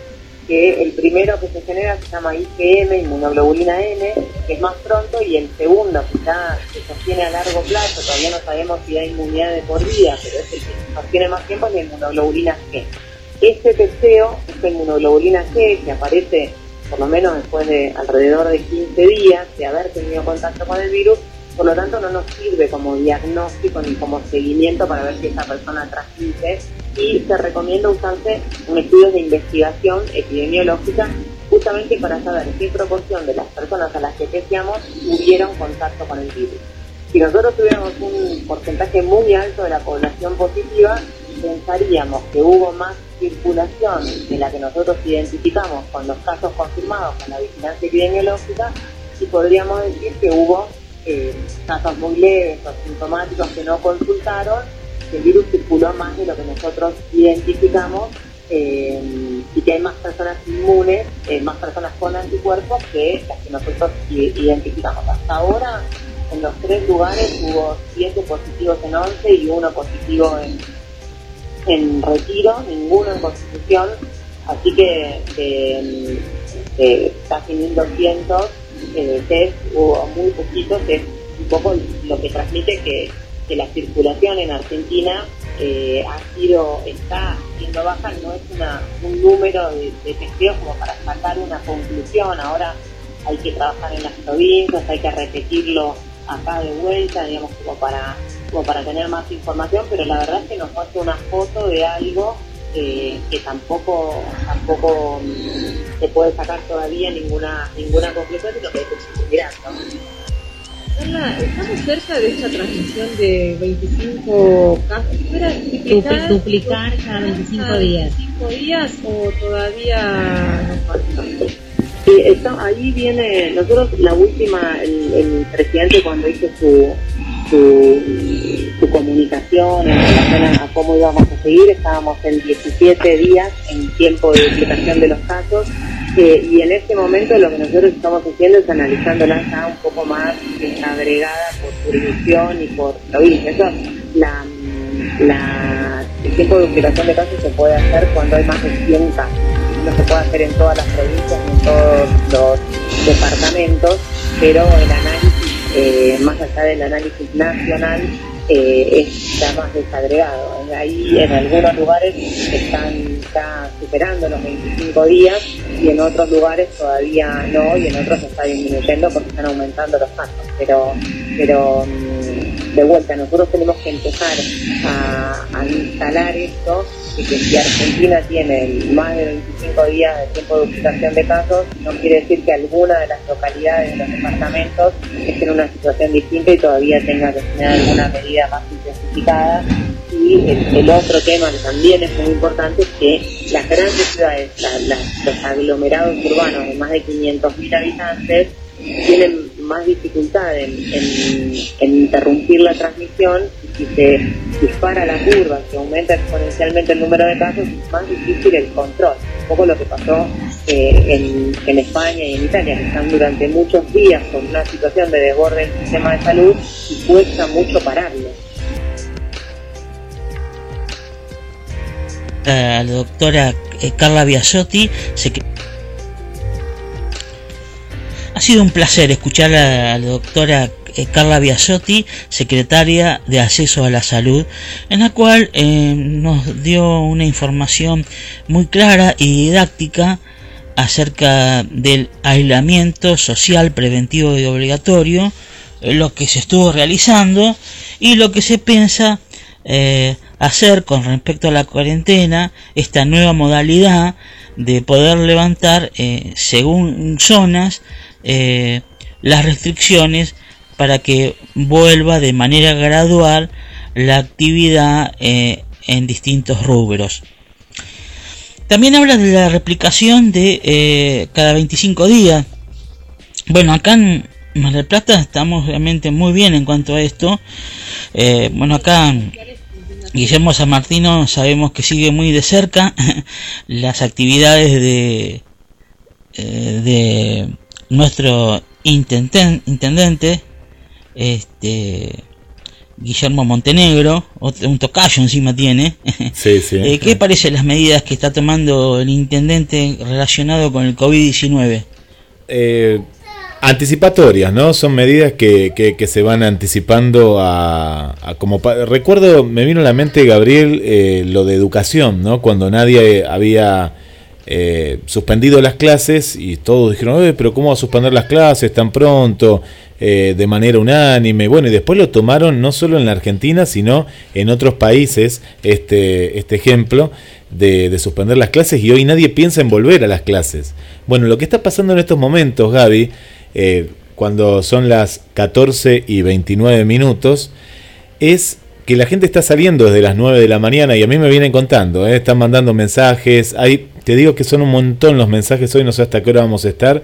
que el primero que se genera se llama IgM, inmunoglobulina M, que es más pronto, y el segundo, que ya se sostiene a largo plazo, todavía no sabemos si hay inmunidad de por vida, pero es el que se sostiene más tiempo, es la inmunoglobulina G. Este testeo, esta inmunoglobulina G, que aparece por lo menos después de alrededor de 15 días de haber tenido contacto con el virus, por lo tanto no nos sirve como diagnóstico ni como seguimiento para ver si esa persona transmite y se recomienda usarse un estudio de investigación epidemiológica justamente para saber qué proporción de las personas a las que testeamos tuvieron contacto con el virus. Si nosotros tuviéramos un porcentaje muy alto de la población positiva, pensaríamos que hubo más circulación de la que nosotros identificamos con los casos confirmados con la vigilancia epidemiológica y podríamos decir que hubo eh, casos muy leves o sintomáticos que no consultaron, el virus circuló más de lo que nosotros identificamos eh, y que hay más personas inmunes, eh, más personas con anticuerpos que las que nosotros identificamos. Hasta ahora, en los tres lugares hubo siete positivos en 11 y uno positivo en, retiro, ninguno en constitución, así que de, casi 1200 eh, test hubo muy poquitos, que es un poco lo que transmite que, la circulación en Argentina eh, ha sido, está siendo baja, no es una, un número de, de como para sacar una conclusión, ahora hay que trabajar en las provincias, hay que repetirlo acá de vuelta, digamos, como para como para tener más información, pero la verdad es que nos falta una foto de algo que tampoco tampoco mm, se puede sacar todavía ninguna ninguna conclusión, sino que hay que seguir mirando. Carla, ¿estamos cerca de esta transmisión de 25 casos? Duplicar, duplicar cada 25 días. ¿25 días o todavía nos falta? Sí, ahí viene, nosotros la última, el, el presidente cuando hizo su, su, comunicación en relación a, cómo íbamos a seguir. Estábamos en 17 días en tiempo de duplicación de los casos eh, y en este momento lo que nosotros estamos haciendo es analizándola ya un poco más agregada por jurisdicción y por provincia. Eso, la, la, el tiempo de duplicación de casos se puede hacer cuando hay más de 100 casos. No se puede hacer en todas las provincias, en todos los departamentos, pero el análisis eh, más allá del análisis nacional, eh, está más desagregado. Ahí en algunos lugares están está superando los 25 días y en otros lugares todavía no y en otros está disminuyendo porque están aumentando los casos. Pero, pero mm, de vuelta, nosotros tenemos que empezar a instalar esto que si Argentina tiene más de 25 días de tiempo de duplicación de casos, no quiere decir que alguna de las localidades de los departamentos esté en una situación distinta y todavía tenga que tener alguna medida más intensificada. Y el, otro tema que también es muy importante es que las grandes ciudades, los aglomerados urbanos de más de 500.000 habitantes, tienen más dificultad en, interrumpir la transmisión y si se dispara la curva, si aumenta exponencialmente el número de casos, es más difícil el control. Un poco lo que pasó eh, en, España y en Italia, que están durante muchos días con una situación de desborde del sistema de salud y cuesta mucho pararlo. la doctora eh, Carla Biasotti se ha sido un placer escuchar a la doctora eh, Carla Biasotti, secretaria de Acceso a la Salud, en la cual eh, nos dio una información muy clara y didáctica acerca del aislamiento social preventivo y obligatorio, eh, lo que se estuvo realizando y lo que se piensa hacer con respecto a la cuarentena, esta nueva modalidad de poder levantar según zonas eh, las restricciones para que vuelva de manera gradual la actividad eh, en distintos rubros. También habla de la replicación de eh, cada 25 días. Bueno, acá en Mar del Plata estamos realmente muy bien en cuanto a esto. bueno, acá Guillermo San Martino sabemos que sigue muy de cerca las actividades de, de nuestro intendente, este Guillermo Montenegro, un tocayo encima tiene. Sí, sí. Eh, ¿Qué parece las medidas que está tomando el intendente relacionado con el COVID-19? Eh, anticipatorias, ¿no? Son medidas que, que, se van anticipando a, como recuerdo, me vino a la mente Gabriel eh, lo de educación, ¿no? Cuando nadie había eh, suspendido las clases y todos dijeron, pero ¿cómo va a suspender las clases tan pronto? Eh, de manera unánime. Bueno, y después lo tomaron no solo en la Argentina, sino en otros países, este, este ejemplo de, suspender las clases y hoy nadie piensa en volver a las clases. Bueno, lo que está pasando en estos momentos, Gaby, eh, cuando son las 14 y 29 minutos, es que la gente está saliendo desde las 9 de la mañana y a mí me vienen contando, eh, están mandando mensajes, hay, te digo que son un montón los mensajes hoy, no sé hasta qué hora vamos a estar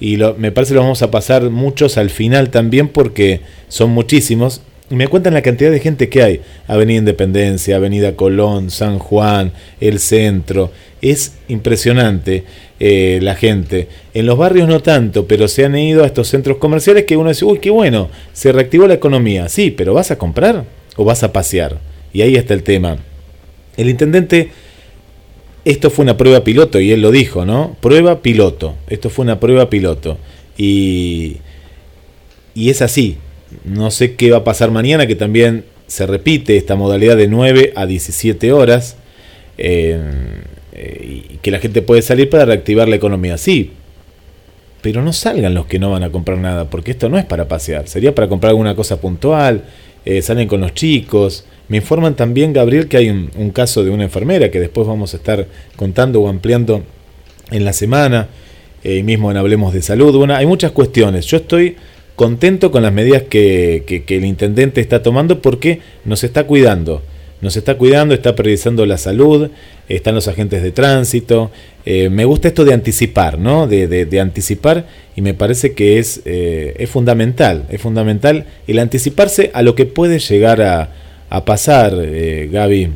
y me parece que los vamos a pasar muchos al final también porque son muchísimos. Me cuentan la cantidad de gente que hay. Avenida Independencia, Avenida Colón, San Juan, el centro. Es impresionante eh, la gente. En los barrios no tanto, pero se han ido a estos centros comerciales que uno dice, uy, qué bueno, se reactivó la economía. Sí, pero ¿vas a comprar o vas a pasear? Y ahí está el tema. El intendente esto fue una prueba piloto y él lo dijo, ¿no? Prueba piloto. Esto fue una prueba piloto. Y, y es así. No sé qué va a pasar mañana, que también se repite esta modalidad de 9 a 17 horas. Eh, y que la gente puede salir para reactivar la economía. Sí, pero no salgan los que no van a comprar nada, porque esto no es para pasear, sería para comprar alguna cosa puntual, eh, salen con los chicos, me informan también, Gabriel, que hay un, caso de una enfermera que después vamos a estar contando o ampliando en la semana, eh, mismo en Hablemos de Salud. Hay muchas cuestiones. Yo estoy contento con las medidas que, el intendente está tomando porque nos está cuidando. Nos está cuidando, está priorizando la salud, están los agentes de tránsito. Eh, me gusta esto de anticipar, ¿no? De, anticipar y me parece que es, eh, es fundamental, es fundamental el anticiparse a lo que puede llegar a, a pasar, eh, Gaby.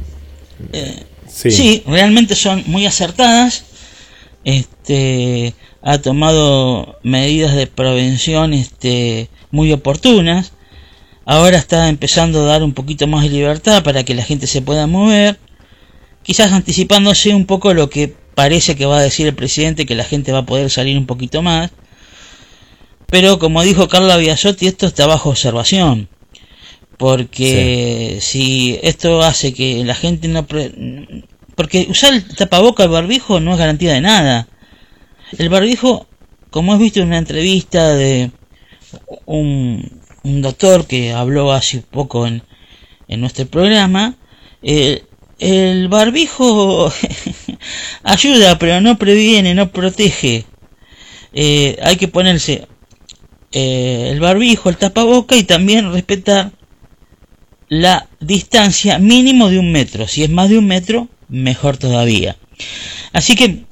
Eh, sí. realmente son muy acertadas. Este ha tomado medidas de prevención este, muy oportunas. Ahora está empezando a dar un poquito más de libertad para que la gente se pueda mover. Quizás anticipándose un poco lo que parece que va a decir el presidente, que la gente va a poder salir un poquito más. Pero como dijo Carla Biasotti, esto está bajo observación porque si esto hace que la gente no... Porque usar el tapaboca, el barbijo, no es garantía de nada. El barbijo, como has visto en una entrevista de un, doctor que habló hace poco en, en nuestro programa, eh, el barbijo ayuda, pero no previene, no protege. Eh, hay que ponerse eh, el barbijo, el tapaboca y también respetar la distancia mínimo de un metro. Si es más de un metro, mejor todavía. Así que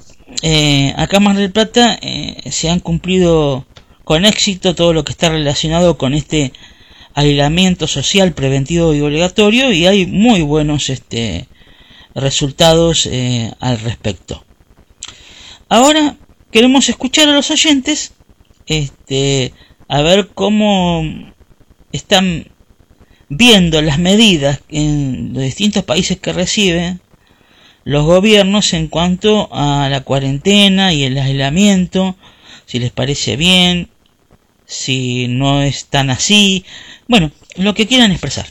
eh, acá en Mar del Plata eh, se han cumplido con éxito todo lo que está relacionado con este aislamiento social preventivo y obligatorio y hay muy buenos este, resultados eh, al respecto. Ahora queremos escuchar a los oyentes este, a ver cómo están viendo las medidas en los distintos países que reciben los gobiernos en cuanto a la cuarentena y el aislamiento, si les parece bien, si no es tan así, bueno, lo que quieran expresar.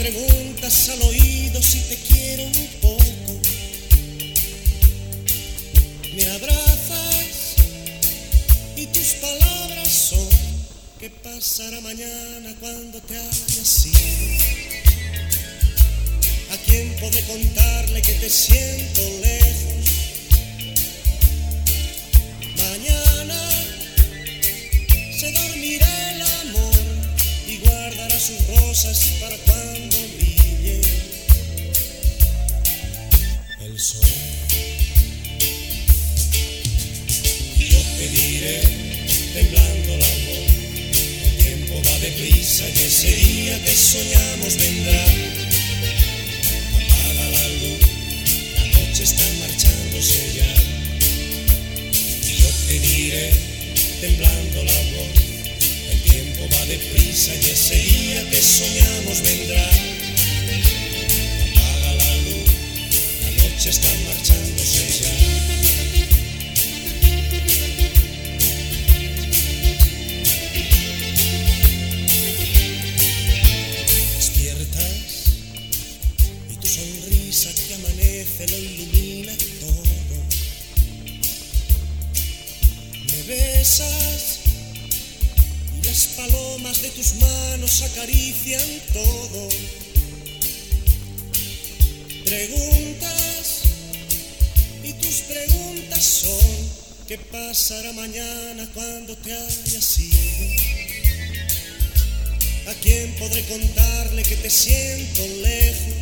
Preguntas al oído si te quiero un poco. Me abrazas y tus palabras son que pasará mañana cuando te hayas ido. ¿A quién podré contarle que te siento lejos? Para cuando Y yo te diré, temblando la voz, el tiempo va deprisa y ese día que soñamos vendrá. Apaga la luz, la noche está marchándose ya. Yo te diré, temblando la voz, el deprisa y ese día que soñamos vendrá. Las pasará mañana cuando te hayas ido? ¿A quién podré contarle que te siento lejos?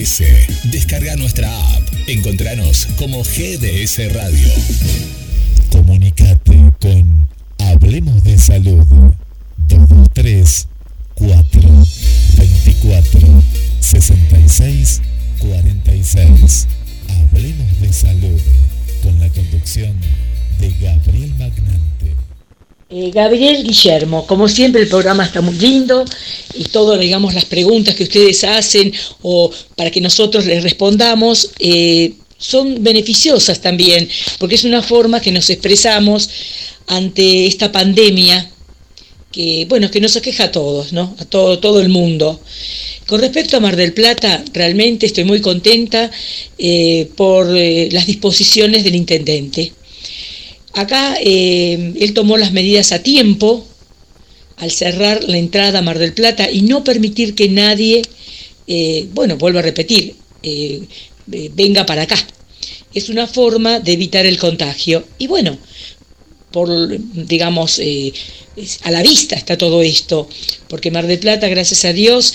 Descarga nuestra app. Encontranos como GDS Radio. Comunicate con Hablemos de Salud 223 4 24 66 46. Hablemos de Salud con la conducción de Gabriel Magnante. Eh, Gabriel Guillermo, como siempre el programa está muy lindo y todo, digamos, las preguntas que ustedes hacen o para que nosotros les respondamos eh, son beneficiosas también, porque es una forma que nos expresamos ante esta pandemia que, bueno, que nos aqueja a todos, ¿no? A todo, todo el mundo. Con respecto a Mar del Plata, realmente estoy muy contenta eh, por las disposiciones del intendente. Acá eh, él tomó las medidas a tiempo al cerrar la entrada a Mar del Plata y no permitir que nadie, eh, bueno, vuelvo a repetir, eh, eh, venga para acá. Es una forma de evitar el contagio. Y bueno, por, digamos, a la vista está todo esto, porque Mar del Plata, gracias a Dios,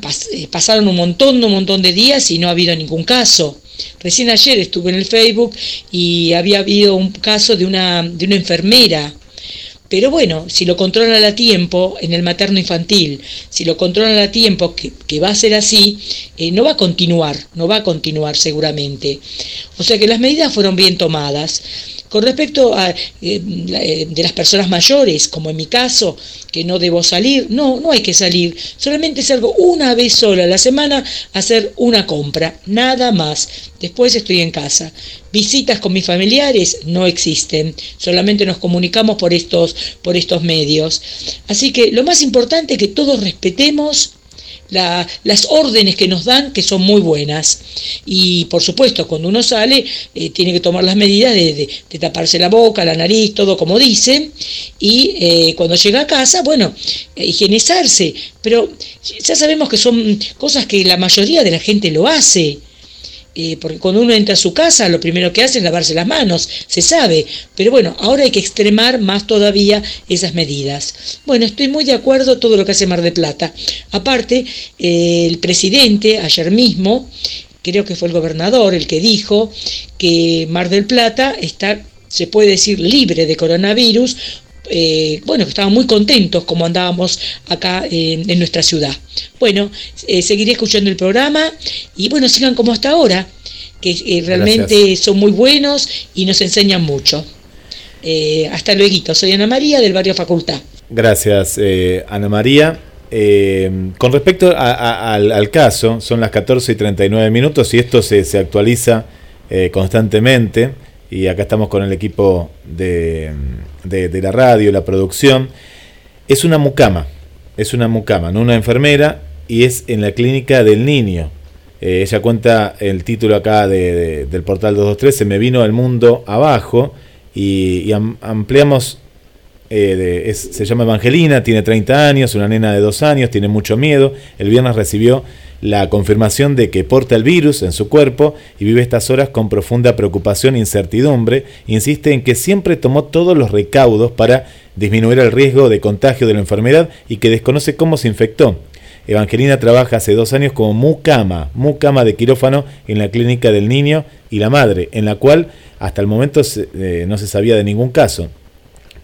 pas- pasaron un montón, un montón de días y no ha habido ningún caso. Recién ayer estuve en el Facebook y había habido un caso de una, de una enfermera. Pero bueno, si lo controlan a tiempo en el materno infantil, si lo controlan a tiempo, que, que va a ser así, eh, no va a continuar, no va a continuar seguramente. O sea que las medidas fueron bien tomadas. Con respecto a eh, eh, de las personas mayores, como en mi caso, que no debo salir, no, no hay que salir. Solamente salgo una vez sola a la semana a hacer una compra, nada más. Después estoy en casa. Visitas con mis familiares no existen, solamente nos comunicamos por estos, por estos medios. Así que lo más importante es que todos respetemos la- las órdenes que nos dan, que son muy buenas. Y por supuesto, cuando uno sale, eh, tiene que tomar las medidas de, taparse la boca, la nariz, todo como dicen. Y eh, cuando llega a casa, bueno, eh, higienizarse. Pero ya sabemos que son cosas que la mayoría de la gente lo hace. Eh, porque cuando uno entra a su casa, lo primero que hace es lavarse las manos, se sabe. Pero bueno, ahora hay que extremar más todavía esas medidas. Bueno, estoy muy de acuerdo todo lo que hace Mar de Plata. Aparte, eh, el presidente, ayer mismo, creo que fue el gobernador el que dijo que Mar del Plata está, se puede decir, libre de coronavirus. Eh, bueno, que estaban muy contentos como andábamos acá en, en nuestra ciudad. Bueno, eh, seguiré escuchando el programa y bueno, sigan como hasta ahora, que eh, realmente Gracias. son muy buenos y nos enseñan mucho. Hasta luego, soy Ana María del barrio Facultad. Gracias, Ana María. Con respecto a- a- al, al caso, son las 14 y 39 minutos y esto se, se actualiza constantemente y acá estamos con el equipo de, de- la radio, la producción. Es una mucama, es una mucama, no una enfermera, y es en la clínica del niño. Eh, ella cuenta el título acá de- de- del portal 223, Se me vino el mundo abajo, y, y am- ampliamos eh, se llama Evangelina, tiene 30 años, una nena de 2 años, tiene mucho miedo. El viernes recibió la confirmación de que porta el virus en su cuerpo y vive estas horas con profunda preocupación e incertidumbre. Insiste en que siempre tomó todos los recaudos para disminuir el riesgo de contagio de la enfermedad y que desconoce cómo se infectó. Evangelina trabaja hace dos años como mucama, mucama de quirófano en la clínica del niño y la madre, en la cual hasta el momento eh, no se sabía de ningún caso.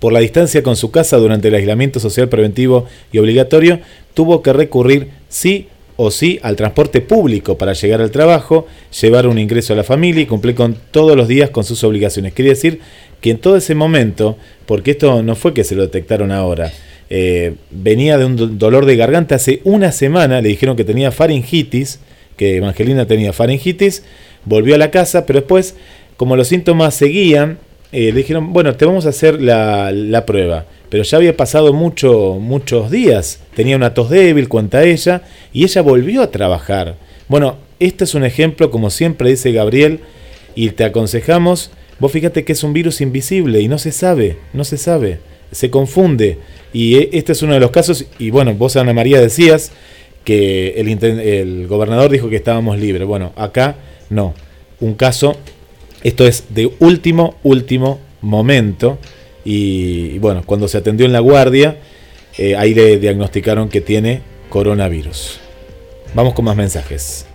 Por la distancia con su casa durante el aislamiento social preventivo y obligatorio, tuvo que recurrir sí o sí al transporte público para llegar al trabajo, llevar un ingreso a la familia y cumplir con todos los días con sus obligaciones. Quiere decir que en todo ese momento, porque esto no fue que se lo detectaron ahora, eh, venía de un do- dolor de garganta hace una semana, le dijeron que tenía faringitis, que Evangelina tenía faringitis, volvió a la casa, pero después, como los síntomas seguían, eh, dijeron, bueno, te vamos a hacer la, la prueba. Pero ya había pasado mucho, muchos días, tenía una tos débil, cuenta ella, y ella volvió a trabajar. Bueno, este es un ejemplo, como siempre dice Gabriel, y te aconsejamos, vos fíjate que es un virus invisible y no se sabe, no se sabe, se confunde. Y eh, este es uno de los casos, y bueno, vos Ana María decías que el, el gobernador dijo que estábamos libres. Bueno, acá no. Un caso, esto es de último, último momento. Y, bueno, cuando se atendió en la guardia, eh, ahí le diagnosticaron que tiene coronavirus. Vamos con más mensajes.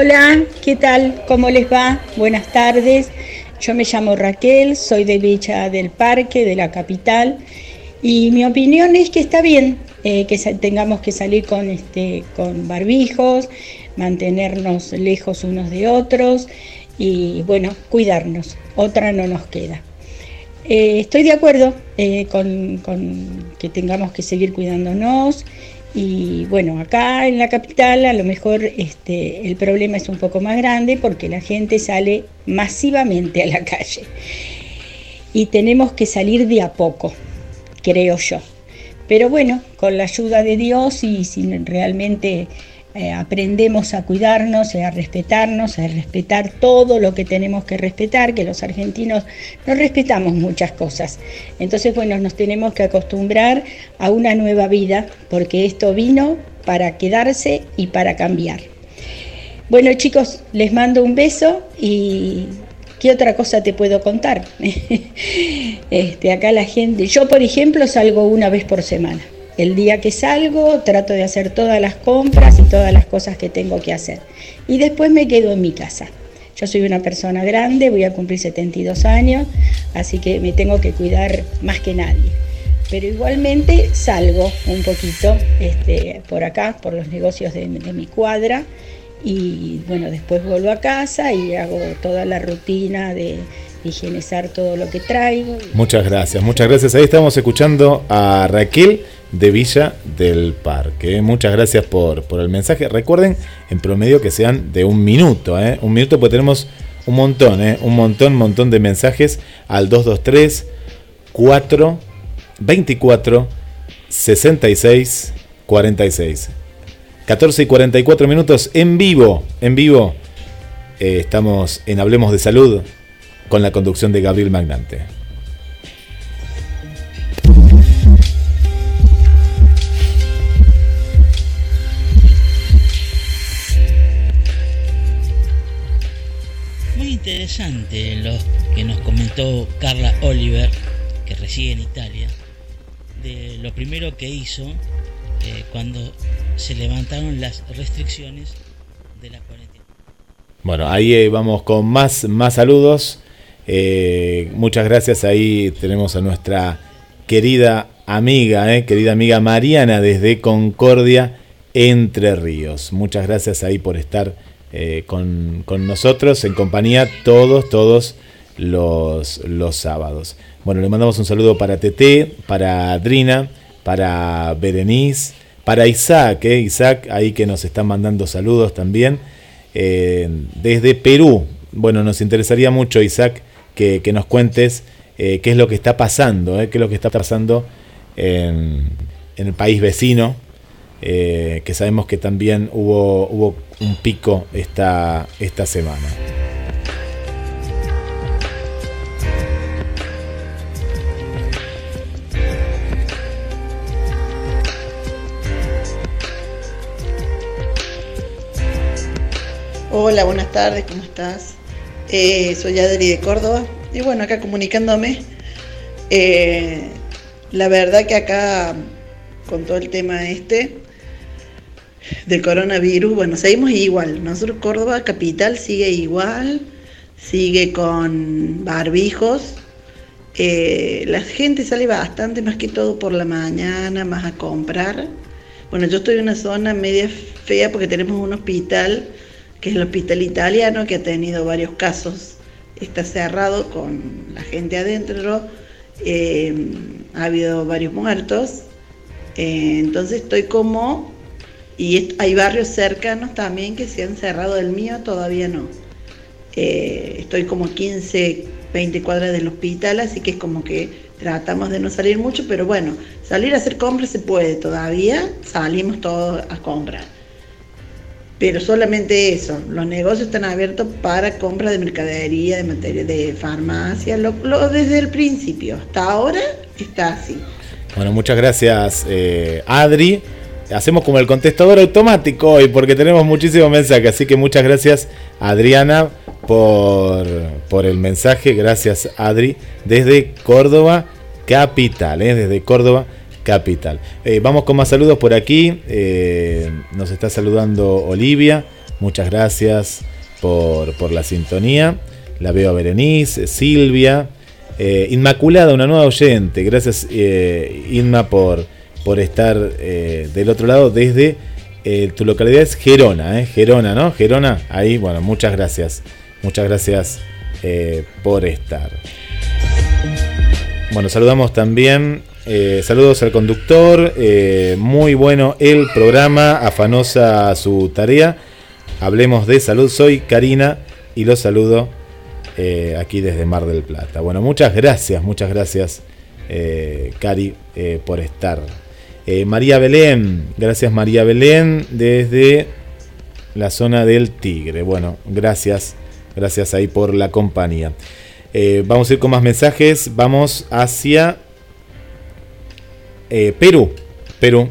Hola, ¿qué tal? ¿Cómo les va? Buenas tardes. Yo me llamo Raquel, soy de Villa del Parque, de la capital, y mi opinión es que está bien eh, que tengamos que salir con, este, con barbijos, mantenernos lejos unos de otros y, bueno, cuidarnos. Otra no nos queda. Eh, estoy de acuerdo eh, con que tengamos que seguir cuidándonos y bueno, acá en la capital a lo mejor este, el problema es un poco más grande porque la gente sale masivamente a la calle y tenemos que salir de a poco, creo yo. Pero bueno, con la ayuda de Dios y si realmente eh, aprendemos a cuidarnos, a respetarnos, a respetar todo lo que tenemos que respetar, que los argentinos no respetamos muchas cosas. Entonces, bueno, nos tenemos que acostumbrar a una nueva vida, porque esto vino para quedarse y para cambiar. Bueno, chicos, les mando un beso y ¿qué otra cosa te puedo contar? este, acá la gente, yo por ejemplo salgo una vez por semana. El día que salgo trato de hacer todas las compras y todas las cosas que tengo que hacer. Y después me quedo en mi casa. Yo soy una persona grande, voy a cumplir 72 años, así que me tengo que cuidar más que nadie. Pero igualmente salgo un poquito este, por acá, por los negocios de, de mi cuadra, y bueno, después vuelvo a casa y hago toda la rutina de higienizar todo lo que traigo. Muchas gracias, muchas gracias. Ahí estamos escuchando a Raquel de Villa del Parque. Muchas gracias por, por el mensaje. Recuerden en promedio que sean de un minuto, ¿eh? un minuto porque tenemos un montón, ¿eh? un montón, montón de mensajes al 223 4 24 66 46. 14 y 44 minutos en vivo, en vivo. Eh, estamos en Hablemos de Salud con la conducción de Gabriel Magnante. Muy interesante lo que nos comentó Carla Oliver, que reside en Italia, de lo primero que hizo eh, cuando se levantaron las restricciones de la cuarentena. Bueno, ahí eh, vamos con más, más saludos. Eh, muchas gracias. Ahí tenemos a nuestra querida amiga, eh, querida amiga Mariana desde Concordia, Entre Ríos. Muchas gracias ahí por estar eh, con, con, nosotros en compañía todos, todos los, los sábados. Bueno, le mandamos un saludo para Tete, para Adrina, para Berenice, para Isaac, Isaac ahí que nos está mandando saludos también. Desde Perú, bueno, nos interesaría mucho, Isaac, que, nos cuentes eh, qué es lo que está pasando, eh, qué es lo que está pasando en, en el país vecino, eh, que sabemos que también hubo, hubo un pico esta, esta semana. Hola, buenas tardes, ¿cómo estás? Eh, soy Adri de Córdoba y bueno, acá comunicándome. Eh, la verdad que acá, con todo el tema este del coronavirus, bueno, seguimos igual. Nosotros Córdoba, capital, sigue igual, sigue con barbijos. Eh, la gente sale bastante, más que todo por la mañana, más a comprar. Bueno, yo estoy en una zona media fea porque tenemos un hospital que es el hospital italiano, que ha tenido varios casos, está cerrado con la gente adentro, eh, ha habido varios muertos, eh, entonces estoy como, y hay barrios cercanos también que se han cerrado, el mío todavía no. Eh, estoy como 15, 20 cuadras del hospital, así que es como que tratamos de no salir mucho, pero bueno, salir a hacer compras se puede todavía, salimos todos a comprar pero solamente eso, los negocios están abiertos para compra de mercadería, de materia de farmacia, lo, desde el principio, hasta ahora está así. Bueno, muchas gracias eh, Adri. Hacemos como el contestador automático hoy porque tenemos muchísimos mensajes, así que muchas gracias Adriana por, por el mensaje, gracias Adri, desde Córdoba Capital, ¿eh? desde Córdoba Capital. Eh, vamos con más saludos por aquí. Eh, nos está saludando Olivia. Muchas gracias por, por, la sintonía. La veo a Berenice, Silvia. Eh, Inmaculada, una nueva oyente. Gracias Inma por, por estar del otro lado desde tu localidad es Gerona, Gerona, ¿no? Gerona, ahí, bueno, muchas gracias. Muchas gracias por estar. Bueno, saludamos también eh, saludos al conductor, eh, muy bueno el programa, afanosa su tarea. Hablemos de salud, soy Karina y los saludo eh, aquí desde Mar del Plata. Bueno, muchas gracias, muchas gracias Cari por estar. María Belén, gracias María Belén desde la zona del Tigre. Bueno, gracias, gracias ahí por la compañía. vamos a ir con más mensajes, vamos hacia eh, Perú. Perú.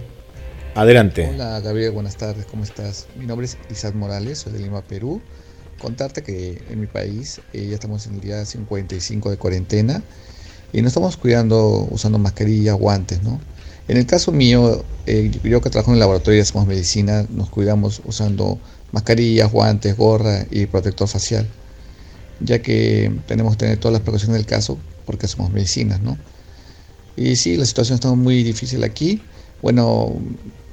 Adelante. Hola Gabriel, buenas tardes, ¿cómo estás? Mi nombre es Isaac Morales, soy de Lima, Perú. Contarte que en mi país eh, ya estamos en el día 55 de cuarentena y nos estamos cuidando usando mascarillas, guantes, ¿no? En el caso mío, eh, yo que trabajo en el laboratorio y hacemos medicina, nos cuidamos usando mascarillas, guantes, gorra y protector facial, ya que tenemos que tener todas las precauciones del caso porque hacemos medicinas, ¿no? Y sí, la situación está muy difícil aquí. Bueno,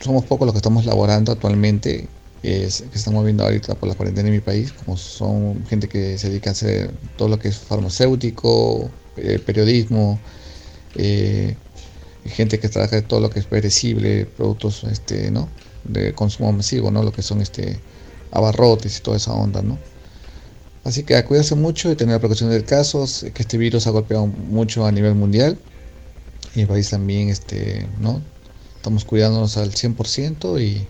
somos pocos los que estamos laborando actualmente, que estamos viendo ahorita por la cuarentena en mi país, como son gente que se dedica a hacer todo lo que es farmacéutico, eh, periodismo, eh, gente que trabaja de todo lo que es perecible, productos este, ¿no? de consumo masivo, ¿no? lo que son este, abarrotes y toda esa onda. ¿no? Así que cuidarse mucho y tener precaución del caso, que este virus ha golpeado mucho a nivel mundial y mi país también, este, ¿no? Estamos cuidándonos al 100% y,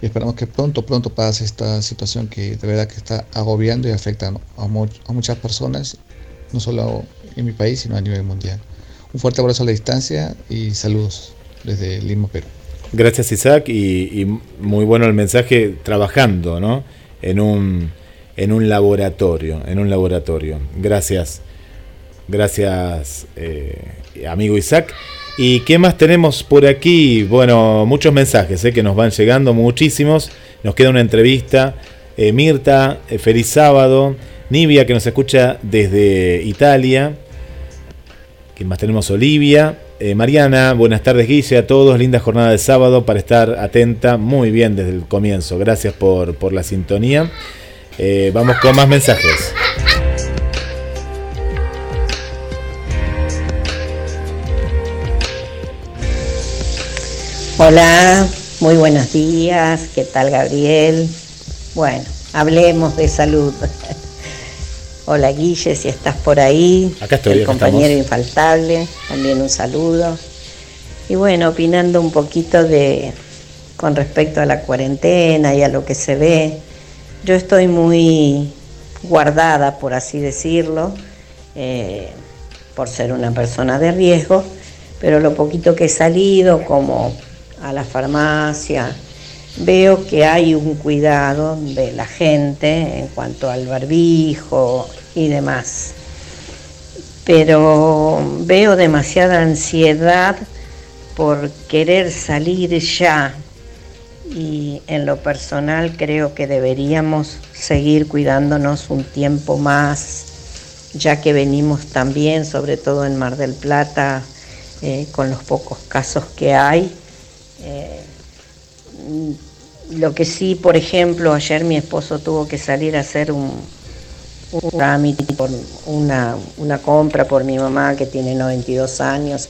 y esperamos que pronto, pronto pase esta situación que de verdad que está agobiando y afecta a, a muchas personas, no solo en mi país, sino a nivel mundial. Un fuerte abrazo a la distancia y saludos desde Lima, Perú. Gracias Isaac y, y muy bueno el mensaje trabajando ¿no? en, un, en un laboratorio, en un laboratorio. Gracias, gracias eh, amigo Isaac. ¿Y qué más tenemos por aquí? Bueno, muchos mensajes eh, que nos van llegando, muchísimos. Nos queda una entrevista. Eh, Mirta, eh, feliz sábado. Nivia, que nos escucha desde Italia. ¿Quién más tenemos? Olivia. Eh, Mariana, buenas tardes Guille, a todos, linda jornada de sábado para estar atenta muy bien desde el comienzo. Gracias por, por la sintonía. Eh, vamos con más mensajes. Hola, muy buenos días. ¿Qué tal, Gabriel? Bueno, hablemos de salud. Hola, Guille, si estás por ahí. Acá estoy, El compañero estamos. infaltable, también un saludo. Y bueno, opinando un poquito de con respecto a la cuarentena y a lo que se ve, yo estoy muy guardada, por así decirlo, eh, por ser una persona de riesgo, pero lo poquito que he salido, como a la farmacia, veo que hay un cuidado de la gente en cuanto al barbijo y demás. Pero veo demasiada ansiedad por querer salir ya y en lo personal creo que deberíamos seguir cuidándonos un tiempo más, ya que venimos también, sobre todo en Mar del Plata, eh, con los pocos casos que hay. Eh, lo que sí, por ejemplo, ayer mi esposo tuvo que salir a hacer un, un trámite por una, una compra por mi mamá que tiene 92 años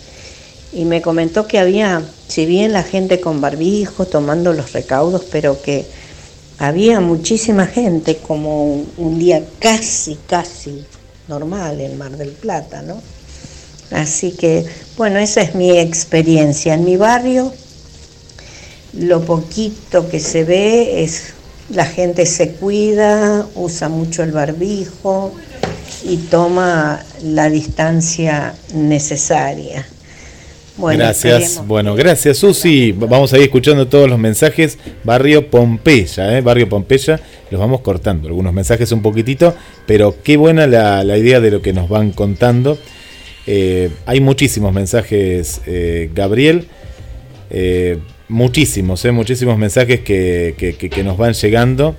y me comentó que había, si bien la gente con barbijo tomando los recaudos, pero que había muchísima gente como un, un día casi, casi normal en Mar del Plata, ¿no? Así que, bueno, esa es mi experiencia. En mi barrio, lo poquito que se ve es la gente se cuida, usa mucho el barbijo y toma la distancia necesaria. Bueno, gracias. esperemos Bueno, gracias Susi. Vamos a ir escuchando todos los mensajes. Barrio Pompeya, ¿eh? Barrio Pompeya. Los vamos cortando. Algunos mensajes un poquitito. Pero qué buena la, la idea de lo que nos van contando. Eh, hay muchísimos mensajes, eh, Gabriel. Muchísimos, ¿eh? muchísimos mensajes que, que- nos van llegando.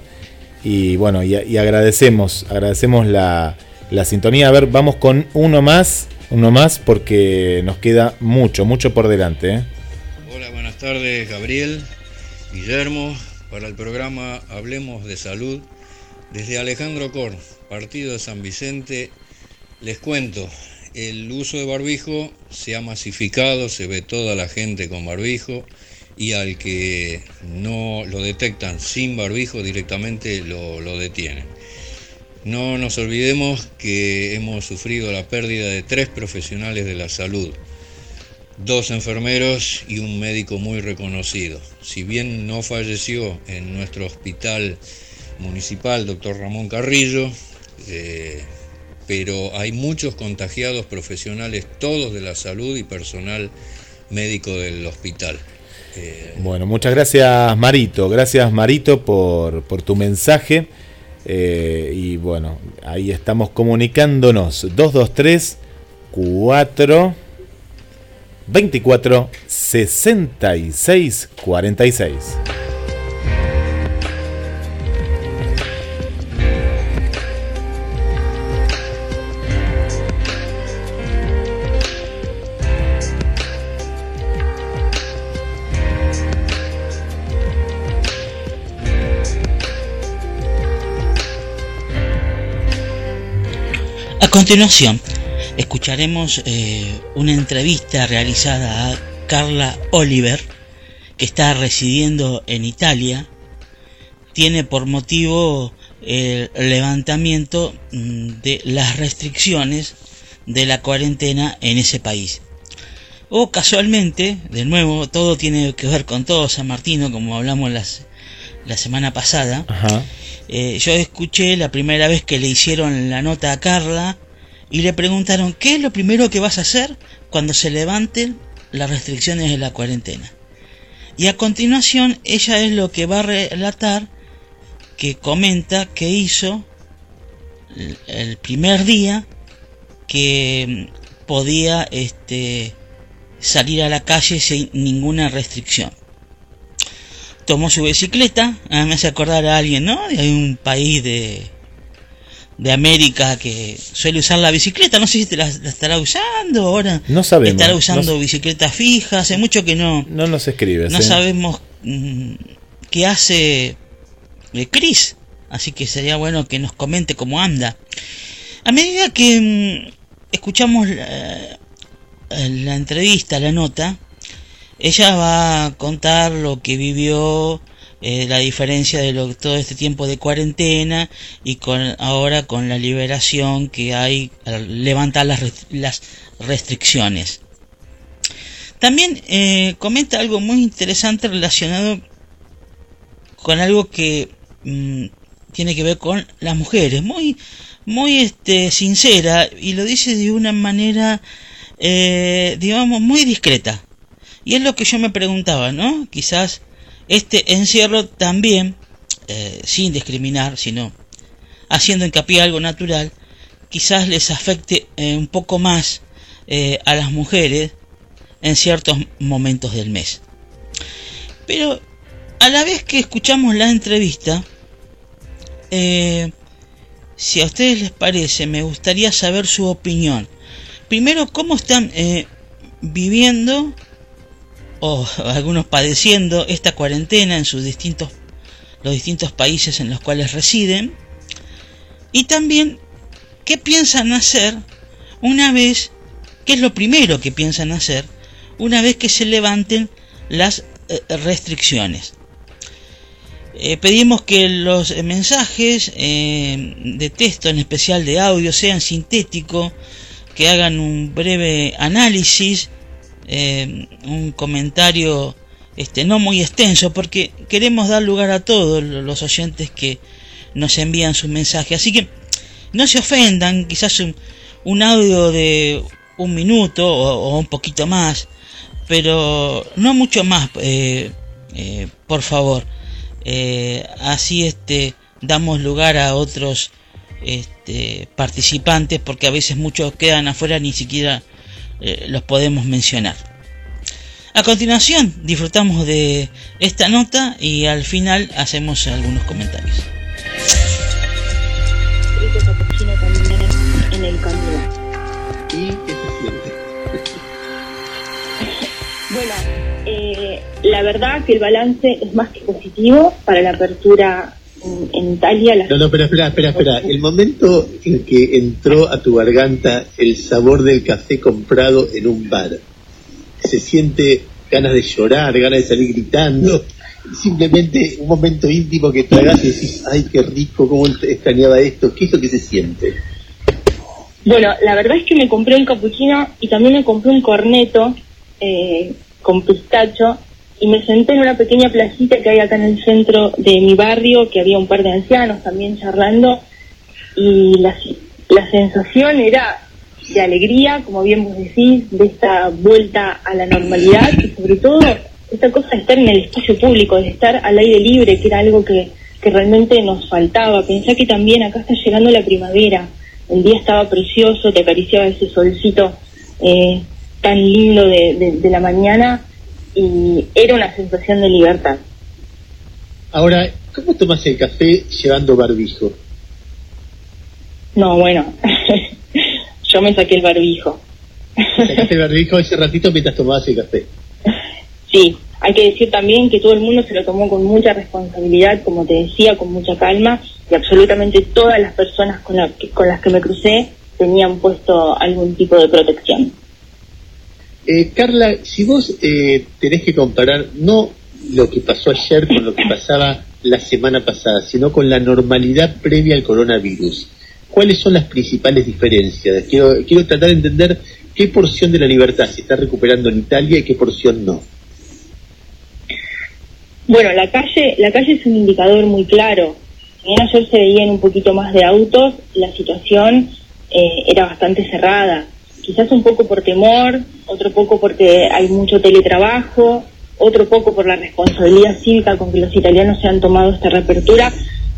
Y bueno, y agradecemos, agradecemos la, la sintonía. A ver, vamos con uno más, uno más, porque nos queda mucho, mucho por delante. ¿eh? Hola, buenas tardes, Gabriel, Guillermo, para el programa Hablemos de Salud. Desde Alejandro Cor, partido de San Vicente, les cuento, el uso de barbijo se ha masificado, se ve toda la gente con barbijo y al que no lo detectan sin barbijo directamente lo, detienen. No nos olvidemos que hemos sufrido la pérdida de tres profesionales de la salud, dos enfermeros y un médico muy reconocido. Si bien no falleció en nuestro hospital municipal, doctor Ramón Carrillo, eh, pero hay muchos contagiados profesionales, todos de la salud y personal médico del hospital. Eh, Bueno, muchas gracias Marito, gracias Marito por, por tu mensaje. Eh, y bueno, ahí estamos comunicándonos. 223 4 24 66 46. A continuación, escucharemos eh, una entrevista realizada a Carla Oliver, que está residiendo en Italia. Tiene por motivo el levantamiento mm, de las restricciones de la cuarentena en ese país. O casualmente, de nuevo, todo tiene que ver con todo San Martino, como hablamos las, la semana pasada. Ajá. Eh, yo escuché la primera vez que le hicieron la nota a Carla y le preguntaron qué es lo primero que vas a hacer cuando se levanten las restricciones de la cuarentena. Y a continuación ella es lo que va a relatar que comenta que hizo el- primer día que mm, podía este salir a la calle sin ninguna restricción tomó su bicicleta, ah, me hace acordar a alguien, ¿no? De un país de, de América que suele usar la bicicleta. No sé si te la, la estará usando ahora. No sabemos. Estará usando No- bicicleta fija. Hace mucho que no. No nos escribes. No ¿eh? sabemos mm, qué hace eh, Chris. Así que sería bueno que nos comente cómo anda. A medida que mm, escuchamos la, la entrevista, la nota, ella va a contar lo que vivió, eh, la diferencia de lo, todo este tiempo de cuarentena y con ahora con la liberación que hay levantar las restricciones. También eh, comenta algo muy interesante relacionado con algo que mm, tiene que ver con las mujeres, muy, muy este, sincera y lo dice de una manera, eh, digamos, muy discreta. Y es lo que yo me preguntaba, ¿no? Quizás este encierro también, eh, sin discriminar, sino haciendo hincapié algo natural, quizás les afecte eh, un poco más eh, a las mujeres en ciertos momentos del mes. Pero a la vez que escuchamos la entrevista, si a ustedes les parece, me gustaría saber su opinión. Primero, ¿cómo están viviendo o algunos padeciendo esta cuarentena en sus distintos los distintos países en los cuales residen? Y también, ¿qué piensan hacer una vez, qué es lo primero que piensan hacer una vez que se levanten las eh, restricciones? Eh, pedimos que los mensajes eh, de texto, en especial de audio, sean sintéticos, que hagan un breve análisis, eh, un comentario este, no muy extenso, porque queremos dar lugar a todos los oyentes que nos envían sus mensajes. Así que no se ofendan, quizás un, audio de un minuto o, un poquito más, pero no mucho más, eh, eh, por favor. Así este damos lugar a otros este, participantes porque a veces muchos quedan afuera ni siquiera eh, los podemos mencionar. A continuación disfrutamos de esta nota y al final hacemos algunos comentarios. Bueno, eh, la verdad que el balance es más que positivo para la apertura en, en Italia. La... No, no, pero espera, espera, espera. El momento en que entró a tu garganta el sabor del café comprado en un bar, se siente ganas de llorar, ganas de salir gritando, simplemente un momento íntimo que tragas y decís, ay, qué rico, cómo extrañaba esto, ¿qué es lo que se siente? Bueno, la verdad es que me compré un cappuccino y también me compré un corneto eh, con pistacho y me senté en una pequeña placita que hay acá en el centro de mi barrio, que había un par de ancianos también charlando y la, la sensación era de alegría, como bien vos decís, de esta vuelta a la normalidad y sobre todo esta cosa de estar en el espacio público, de estar al aire libre, que era algo que, que realmente nos faltaba. Pensá que también acá está llegando la primavera, el día estaba precioso, te acariciaba ese solcito eh, tan lindo de, de, de la mañana y era una sensación de libertad. Ahora, ¿cómo tomas el café llevando barbijo? No, bueno, yo me saqué el barbijo. Sacaste el barbijo ese ratito mientras tomabas el café. Sí, hay que decir también que todo el mundo se lo tomó con mucha responsabilidad, como te decía, con mucha calma, y absolutamente todas las personas con, la que- con las que me crucé tenían puesto algún tipo de protección. Eh, Carla, si vos eh, tenés que comparar no lo que pasó ayer con lo que pasaba la semana pasada, sino con la normalidad previa al coronavirus, ¿cuáles son las principales diferencias? Quiero, quiero tratar de entender qué porción de la libertad se está recuperando en Italia y qué porción no. Bueno, la calle, la calle es un indicador muy claro. Ayer se veían un poquito más de autos, la situación eh, era bastante cerrada. Quizás un poco por temor, otro poco porque hay mucho teletrabajo, otro poco por la responsabilidad cívica con que los italianos se han tomado esta reapertura.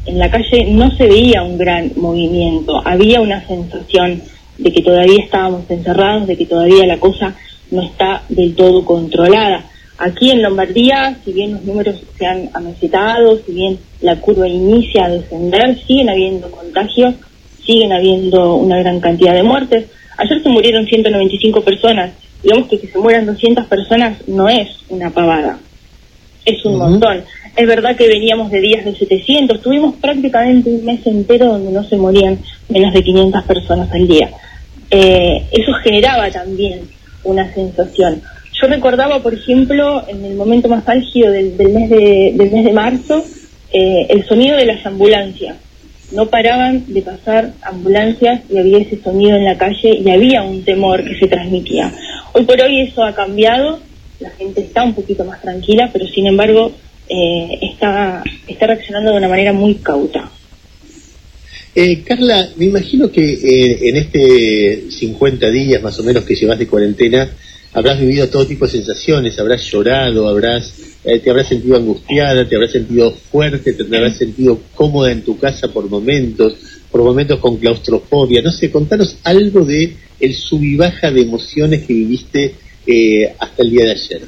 En la calle no se veía un gran movimiento, había una sensación de que todavía estábamos encerrados, de que todavía la cosa no está del todo controlada. Aquí en Lombardía, si bien los números se han amesetado, si bien la curva inicia a descender, siguen habiendo contagios siguen habiendo una gran cantidad de muertes. Ayer se murieron 195 personas. Digamos que que se mueran 200 personas no es una pavada, es un montón. Es verdad que veníamos de días de 700, tuvimos prácticamente un mes entero donde no se morían menos de 500 personas al día. Eh, eso generaba también una sensación. Yo recordaba, por ejemplo, en el momento más álgido del, del mes, de, del mes de marzo, eh, el sonido de las ambulancias. No paraban de pasar ambulancias y había ese sonido en la calle y había un temor que se transmitía. Hoy por hoy eso ha cambiado, la gente está un poquito más tranquila, pero sin embargo eh, está, está reaccionando de una manera muy cauta. Eh, Carla, me imagino que eh, en este 50 días más o menos que llevas de cuarentena, habrás vivido todo tipo de sensaciones, habrás llorado, habrás, eh, te habrás sentido angustiada, te habrás sentido fuerte, te habrás sentido cómoda en tu casa por momentos, por momentos con claustrofobia. No sé, contanos algo de el sub y baja de emociones que viviste eh, hasta el día de ayer.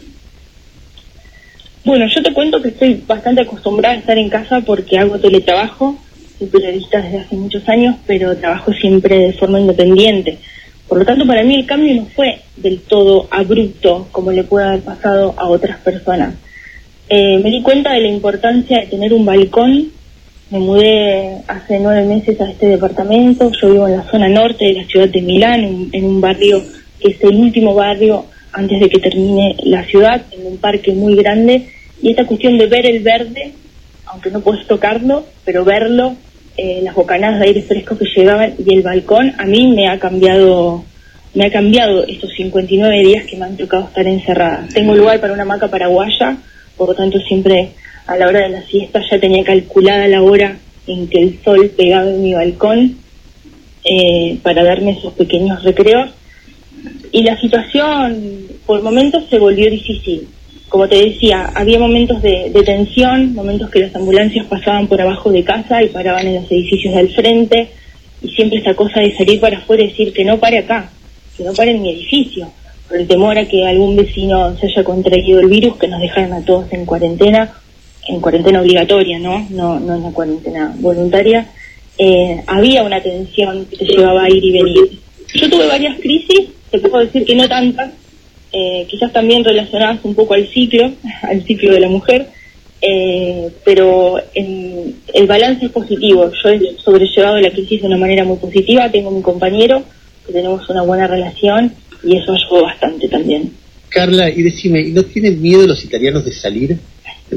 Bueno, yo te cuento que estoy bastante acostumbrada a estar en casa porque hago teletrabajo, soy periodista desde hace muchos años, pero trabajo siempre de forma independiente. Por lo tanto, para mí el cambio no fue del todo abrupto como le puede haber pasado a otras personas. Eh, me di cuenta de la importancia de tener un balcón. Me mudé hace nueve meses a este departamento. Yo vivo en la zona norte de la ciudad de Milán, en, en un barrio que es el último barrio antes de que termine la ciudad, en un parque muy grande. Y esta cuestión de ver el verde, aunque no puedes tocarlo, pero verlo, eh, las bocanadas de aire fresco que llegaban y el balcón, a mí me ha cambiado me ha cambiado estos 59 días que me han tocado estar encerrada. Tengo lugar para una hamaca paraguaya, por lo tanto siempre a la hora de la siesta ya tenía calculada la hora en que el sol pegaba en mi balcón eh, para darme esos pequeños recreos. Y la situación por momentos se volvió difícil. Como te decía, había momentos de, de tensión, momentos que las ambulancias pasaban por abajo de casa y paraban en los edificios del frente, y siempre esta cosa de salir para afuera y decir que no pare acá, que no pare en mi edificio, por el temor a que algún vecino se haya contraído el virus, que nos dejaran a todos en cuarentena, en cuarentena obligatoria, ¿no? No, en la cuarentena voluntaria. Eh, había una tensión que te llevaba a ir y venir. Yo tuve varias crisis, te puedo decir que no tantas, eh, quizás también relacionadas un poco al ciclo, al ciclo de la mujer, eh, pero en- el balance es positivo. Yo he sobrellevado la crisis de una manera muy positiva, tengo mi compañero, que tenemos una buena relación y eso ayudó bastante también. Carla, y decime, ¿y ¿no tienen miedo los italianos de salir?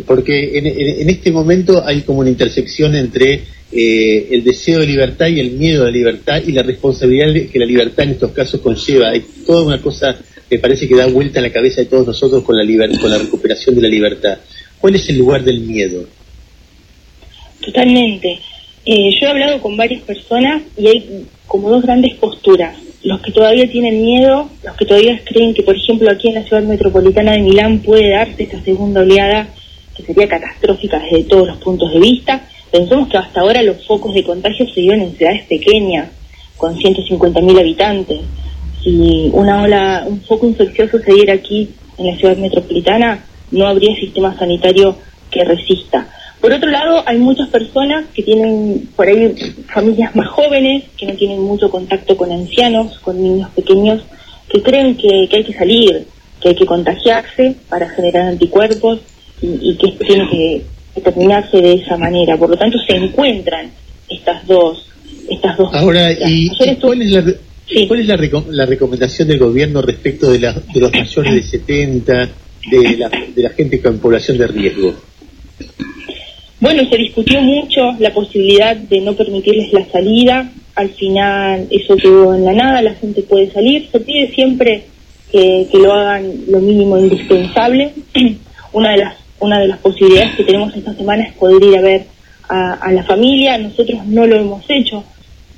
Porque en, en- en este momento hay como una intersección entre eh, el deseo de libertad y el miedo a la libertad y la responsabilidad que la libertad en estos casos conlleva. Hay toda una cosa que parece que da vuelta en la cabeza de todos nosotros con la, liber- con la recuperación de la libertad. ¿Cuál es el lugar del miedo? Totalmente. Eh, yo he hablado con varias personas y hay como dos grandes posturas. Los que todavía tienen miedo, los que todavía creen que, por ejemplo, aquí en la ciudad metropolitana de Milán puede darse esta segunda oleada que sería catastrófica desde todos los puntos de vista. Pensemos que hasta ahora los focos de contagio se dieron en ciudades pequeñas, con 150.000 habitantes. Si una ola, un foco infeccioso se diera aquí en la ciudad metropolitana, no habría sistema sanitario que resista. Por otro lado, hay muchas personas que tienen por ahí familias más jóvenes, que no tienen mucho contacto con ancianos, con niños pequeños, que creen que, que hay que salir, que hay que contagiarse para generar anticuerpos y, y que esto tiene que, que terminarse de esa manera. Por lo tanto, se encuentran estas dos, estas dos. Ahora, posturas. ¿y, Ayer y estuve- cuál es, la, re- cuál es la, reco- la recomendación del gobierno respecto de, la- de los mayores de 70, de la, de la gente con población de riesgo? Bueno, se discutió mucho la posibilidad de no permitirles la salida. Al final eso quedó en la nada, la gente puede salir. Se pide siempre que, lo hagan lo mínimo indispensable. una de las una de las posibilidades que tenemos esta semana es poder ir a ver a, a la familia. Nosotros no lo hemos hecho.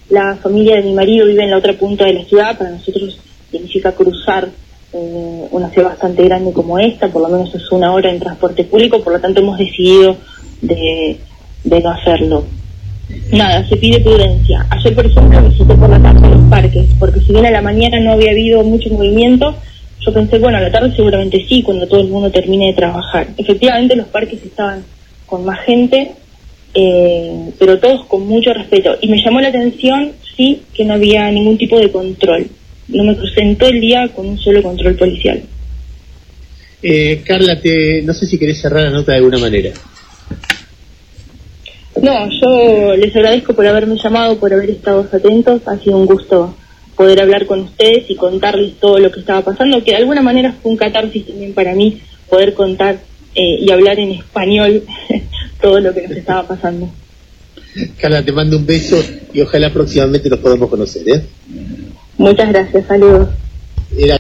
La familia de mi marido vive en la otra punta de la ciudad. Para nosotros significa cruzar eh, una ciudad bastante grande como esta, por lo menos es una hora en transporte público, por lo tanto hemos decidido de, de no hacerlo. Nada, se pide prudencia. Ayer, por ejemplo, visité por la tarde los parques, porque si bien a la mañana no había habido mucho movimiento, yo pensé, bueno, a la tarde seguramente sí, cuando todo el mundo termine de trabajar. Efectivamente, los parques estaban con más gente, eh, pero todos con mucho respeto. Y me llamó la atención sí que no había ningún tipo de control. No me crucé en todo el día con un solo control policial. Eh, Carla, te, no sé si querés cerrar la nota de alguna manera. No, yo les agradezco por haberme llamado, por haber estado atentos. Ha sido un gusto poder hablar con ustedes y contarles todo lo que estaba pasando, que de alguna manera fue un catarsis también para mí poder contar eh, y hablar en español todo lo que nos estaba pasando. Carla, te mando un beso y ojalá próximamente nos podamos conocer. ¿eh? Muchas gracias, saludos. Era-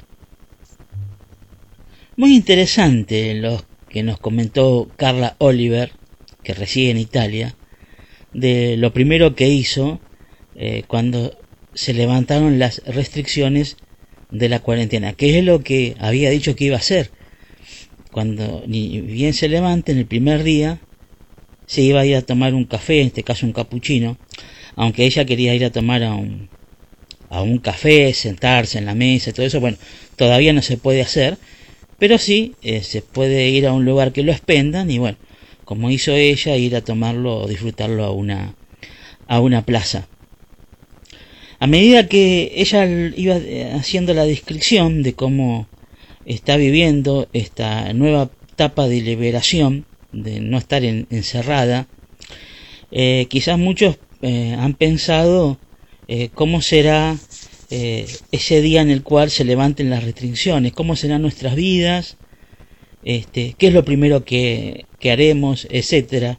Muy interesante lo que nos comentó Carla Oliver, que reside en Italia, de lo primero que hizo eh, cuando se levantaron las restricciones de la cuarentena, que es lo que había dicho que iba a hacer. Cuando ni bien se levante en el primer día, se iba a ir a tomar un café, en este caso un capuchino, aunque ella quería ir a tomar a un, a un café, sentarse en la mesa, todo eso, bueno, todavía no se puede hacer, pero sí eh, se puede ir a un lugar que lo expendan y bueno, como hizo ella, ir a tomarlo o disfrutarlo a una, a una plaza. A medida que ella iba eh, haciendo la descripción de cómo está viviendo esta nueva etapa de liberación, de no estar en- encerrada, eh, quizás muchos eh, han pensado cómo será ese día en el cual se levanten las restricciones, cómo serán nuestras vidas, este, qué es lo primero que, haremos, etcétera.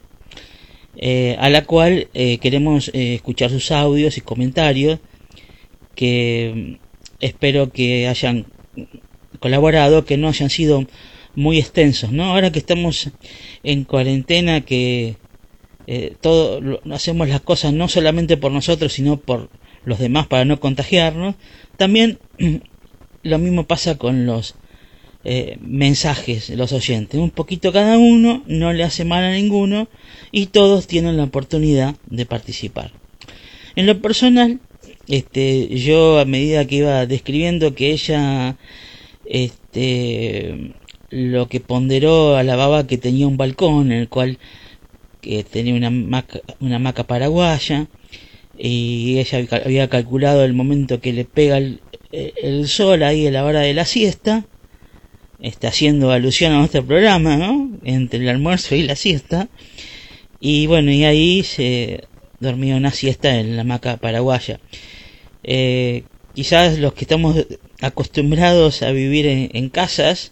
Eh, a la cual eh, queremos eh, escuchar sus audios y comentarios que mm, espero que hayan colaborado, que no hayan sido muy extensos, ¿no? Ahora que estamos en cuarentena, que todo hacemos las cosas no solamente por nosotros, sino por los demás para no contagiarnos, también lo mismo pasa con los eh, mensajes, los oyentes, un poquito cada uno, no le hace mal a ninguno y todos tienen la oportunidad de participar. En lo personal, este, yo a medida que iba describiendo que ella, este, lo que ponderó a la baba que tenía un balcón en el cual que tenía una maca, una hamaca paraguaya y ella había- calculado el momento que le pega el, el sol ahí a la hora de la siesta, está haciendo alusión a nuestro programa, ¿no? Entre el almuerzo y la siesta. Y bueno, y ahí se dormía una siesta en la hamaca paraguaya. Eh, quizás los que estamos acostumbrados a vivir en, casas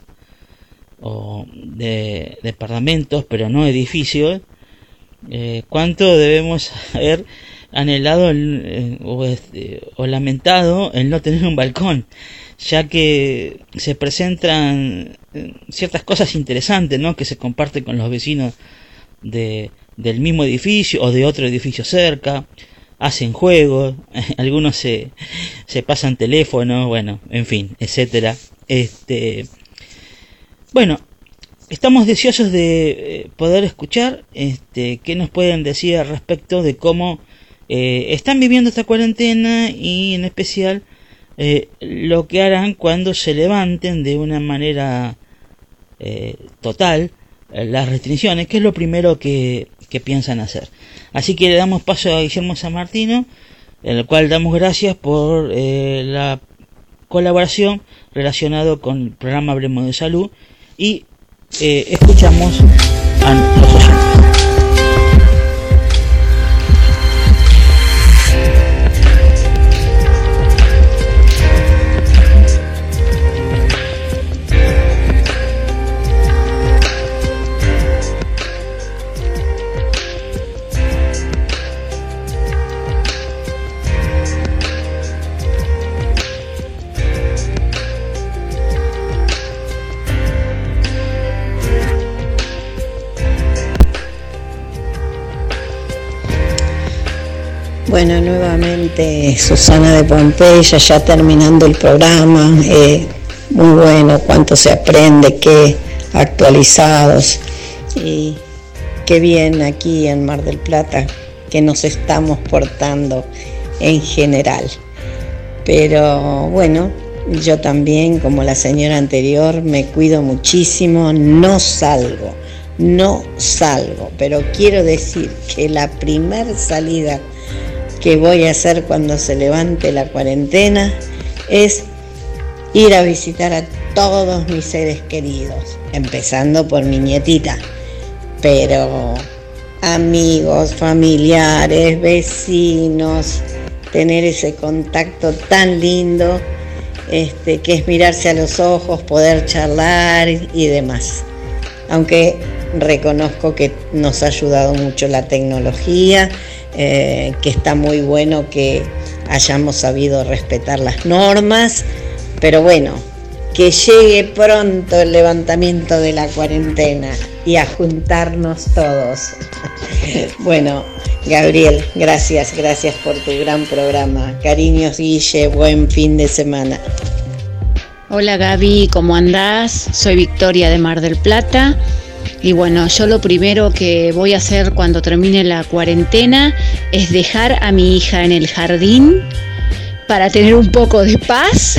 o de departamentos, pero no edificios, eh, cuánto debemos haber anhelado el- eh, o, este, o lamentado el no tener un balcón, ya que se presentan eh, ciertas cosas interesantes, ¿no? Que se comparten con los vecinos de, del mismo edificio o de otro edificio cerca, hacen juegos, algunos se, se pasan teléfonos, bueno, en fin, etcétera. Este, bueno, estamos deseosos de eh, poder escuchar este, qué nos pueden decir al respecto de cómo eh, están viviendo esta cuarentena y en especial eh, lo que harán cuando se levanten de una manera eh, total eh, las restricciones, que es lo primero que, que piensan hacer. Así que le damos paso a Guillermo San Martino, en el cual damos gracias por eh, la colaboración relacionado con el programa Hablemos de Salud y escuchamos a los. Bueno, nuevamente Susana de Pompeya, ya terminando el programa. eh, muy bueno, cuánto se aprende, qué actualizados. Y qué bien aquí en Mar del Plata que nos estamos portando en general. Pero bueno, yo también, como la señora anterior, me cuido muchísimo, no salgo, no salgo, pero quiero decir que la primer salida que voy a hacer cuando se levante la cuarentena es ir a visitar a todos mis seres queridos, empezando por mi nietita, pero amigos, familiares, vecinos, tener ese contacto tan lindo este, que es mirarse a los ojos, poder charlar y demás. Aunque reconozco que nos ha ayudado mucho la tecnología, eh, que está muy bueno que hayamos sabido respetar las normas, pero bueno, que llegue pronto el levantamiento de la cuarentena y a juntarnos todos. bueno, Gabriel, gracias, gracias por tu gran programa. Cariños, Guille, buen fin de semana. Hola Gaby, ¿cómo andás? Soy Victoria de Mar del Plata. Y bueno, yo lo primero que voy a hacer cuando termine la cuarentena es dejar a mi hija en el jardín para tener un poco de paz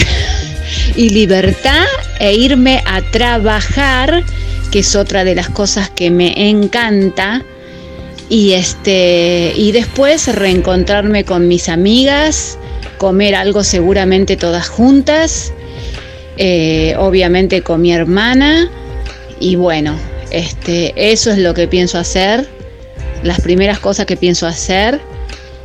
y libertad e irme a trabajar, que es otra de las cosas que me encanta. Y este y después reencontrarme con mis amigas, comer algo seguramente todas juntas, eh, obviamente con mi hermana y bueno, este, eso es lo que pienso hacer, las primeras cosas que pienso hacer.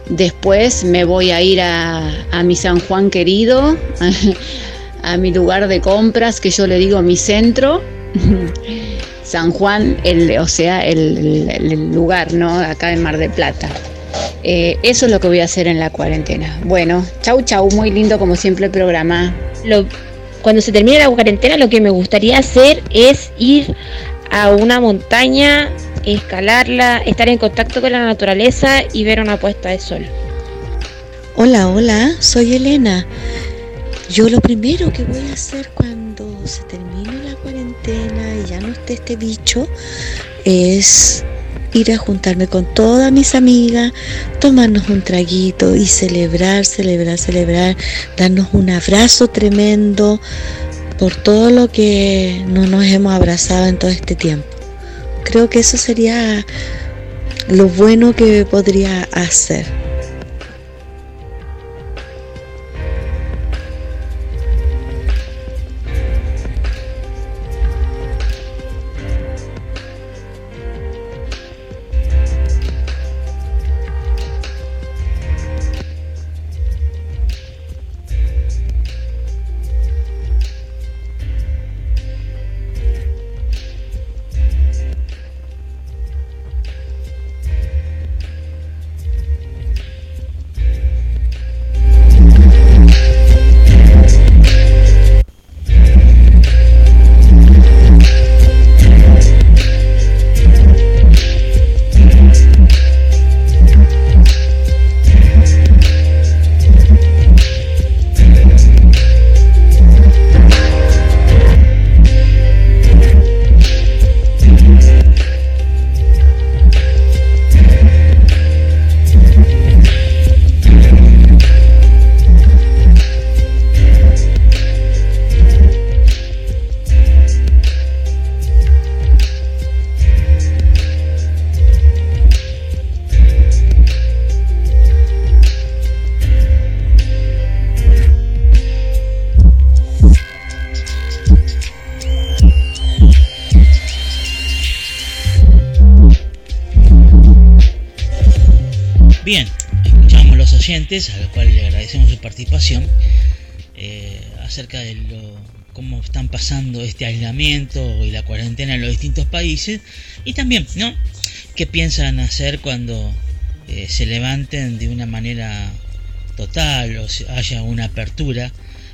Después me voy a ir a, a mi San Juan querido, a, mi lugar de compras, que yo le digo mi centro. San Juan, el, o sea, el, lugar, ¿no? Acá en Mar del Plata. Eh, eso es lo que voy a hacer en la cuarentena. Bueno, chau, chau, muy lindo como siempre el programa. Cuando se termine la cuarentena, lo que me gustaría hacer es ir a una montaña, escalarla, estar en contacto con la naturaleza y ver una puesta de sol. Hola, hola, soy Elena. Yo lo primero que voy a hacer cuando se termine la cuarentena y ya no esté este bicho es ir a juntarme con todas mis amigas, tomarnos un traguito y celebrar, celebrar, celebrar, darnos un abrazo tremendo, por todo lo que no nos hemos abrazado en todo este tiempo. Creo que eso sería lo bueno que podría hacer. A los cuales le agradecemos su participación, eh, acerca de cómo están pasando este aislamiento y la cuarentena en los distintos países, y también, ¿no? ¿Qué piensan hacer cuando eh, se levanten de una manera total o haya una apertura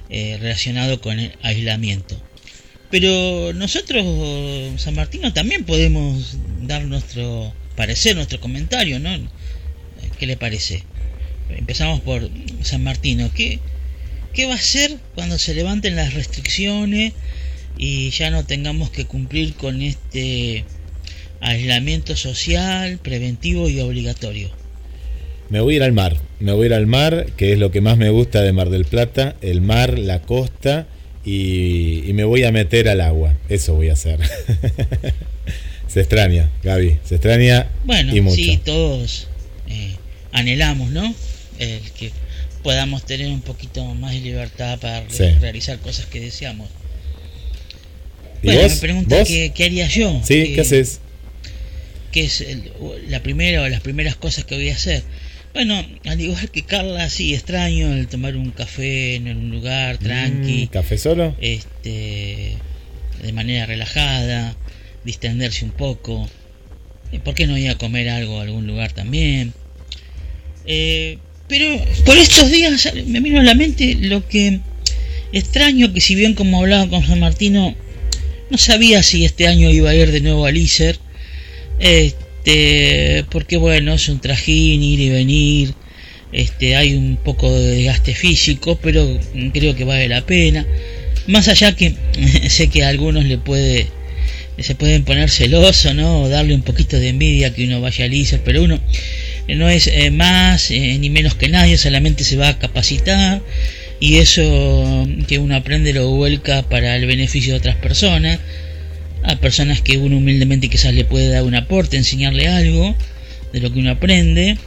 eh, relacionado con el aislamiento? Pero nosotros, San Martino, también podemos dar nuestro parecer, nuestro comentario, ¿no? ¿Qué le parece? Empezamos por San Martino. ¿Qué, ¿Qué va a hacer cuando se levanten las restricciones y ya no tengamos que cumplir con este aislamiento social, preventivo y obligatorio? Me voy a ir al mar, me voy a ir al mar, que es lo que más me gusta de Mar del Plata, el mar, la costa, y, me voy a meter al agua, eso voy a hacer. se extraña, Gaby, se extraña bueno, y mucho. Sí, todos eh, anhelamos, ¿no? El que podamos tener un poquito más de libertad para Sí. realizar cosas que deseamos. ¿Y Bueno, vos? me pregunta qué, qué haría yo. Sí, ¿qué haces? ¿Qué es el- la primera o las primeras cosas que voy a hacer? Bueno, al igual que Carla, sí, extraño el tomar un café en un lugar tranqui. Mm, ¿Café solo? Este, de manera relajada, distenderse un poco. ¿Por qué no ir a comer algo a algún lugar también? Eh, pero por estos días me vino a la mente lo que extraño que si bien como hablaba con San Martino, no sabía si este año iba a ir de nuevo al ISER. Este, porque bueno, es un trajín ir y venir. Este, hay un poco de desgaste físico, pero creo que vale la pena. Más allá que sé que a algunos le puede se pueden poner celoso, ¿no? O darle un poquito de envidia que uno vaya al ISER, pero uno no es eh, más eh, ni menos que nadie, solamente se va a capacitar y eso que uno aprende lo vuelca para el beneficio de otras personas, a personas que uno humildemente quizás le puede dar un aporte, enseñarle algo de lo que uno aprende.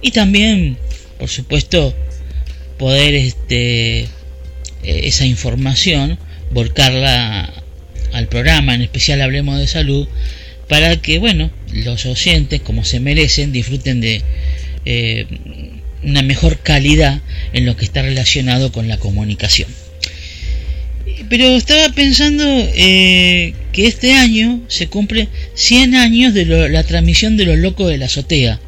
Y también, por supuesto, poder este eh, esa información volcarla al programa, en especial Hablemos de Salud, para que, bueno, los oyentes, como se merecen, disfruten de eh, una mejor calidad en lo que está relacionado con la comunicación. Pero estaba pensando eh, que este año se cumple 100 años de lo- la transmisión de los locos de la azotea.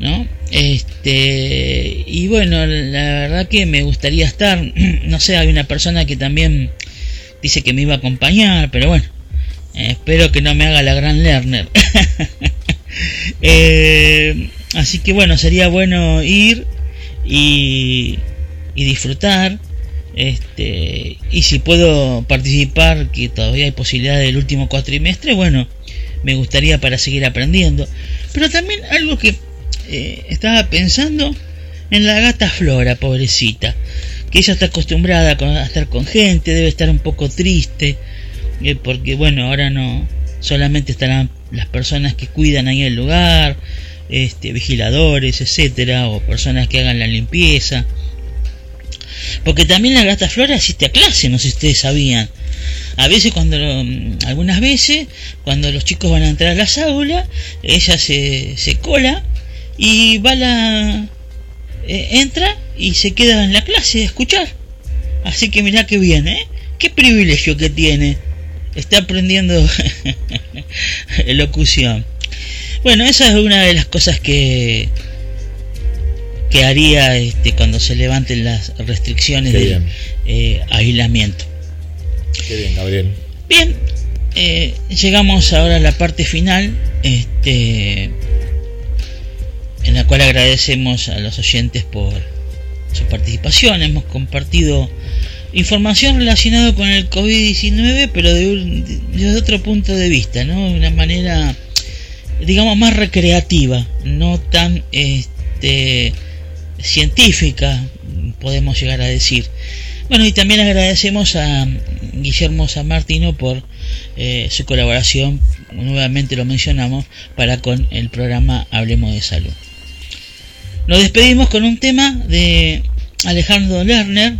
¿no? Este, y bueno, la verdad que me gustaría estar, no sé, hay una persona que también dice que me iba a acompañar, pero bueno, eh, espero que no me haga la gran learner. Eh, así que bueno, sería bueno ir y, y disfrutar. Este, y si puedo participar, que todavía hay posibilidad del último cuatrimestre, bueno, me gustaría para seguir aprendiendo. Pero también algo que eh, estaba pensando en la gata Flora, pobrecita, que ella está acostumbrada a estar con gente, debe estar un poco triste, eh, porque bueno, ahora no, solamente estarán las personas que cuidan ahí el lugar, este, vigiladores, etcétera, o personas que hagan la limpieza. Porque también la gata Flora asiste a clase, no sé si ustedes sabían. A veces cuando, mm, algunas veces, cuando los chicos van a entrar a las aulas, ella se, se cola y va la... eh, entra y se queda en la clase a escuchar. Así que mirá que bien, ¿eh? Qué privilegio que tiene. Está aprendiendo locución. Bueno, esa es una de las cosas que que haría este, cuando se levanten las restricciones bien. eh, aislamiento. Qué bien, Gabriel. Bien, eh, llegamos ahora a la parte final, este, en la cual agradecemos a los oyentes por su participación. Hemos compartido información relacionada con el COVID-19, pero de un- de- desde otro punto de vista, ¿no? De una manera, digamos, más recreativa, no tan este, científica, podemos llegar a decir. Bueno, y también agradecemos a Guillermo San Martino por eh, su colaboración, nuevamente lo mencionamos, para con el programa Hablemos de Salud. Nos despedimos con un tema de Alejandro Lerner,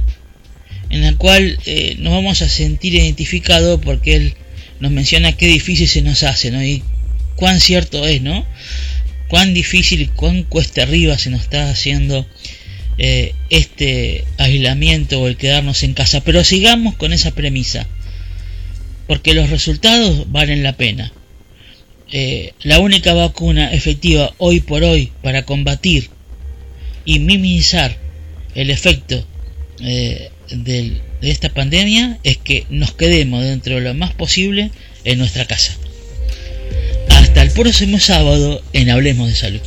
en el cual eh, nos vamos a sentir identificados porque él nos menciona qué difícil se nos hace, ¿no? Y cuán cierto es, ¿no? Cuán difícil cuán cuesta arriba se nos está haciendo eh, este aislamiento o el quedarnos en casa. Pero sigamos con esa premisa, porque los resultados valen la pena. Eh, la única vacuna efectiva hoy por hoy para combatir y minimizar el efecto del- de esta pandemia es que nos quedemos dentro de lo más posible en nuestra casa. Hasta el próximo sábado en Hablemos de Salud.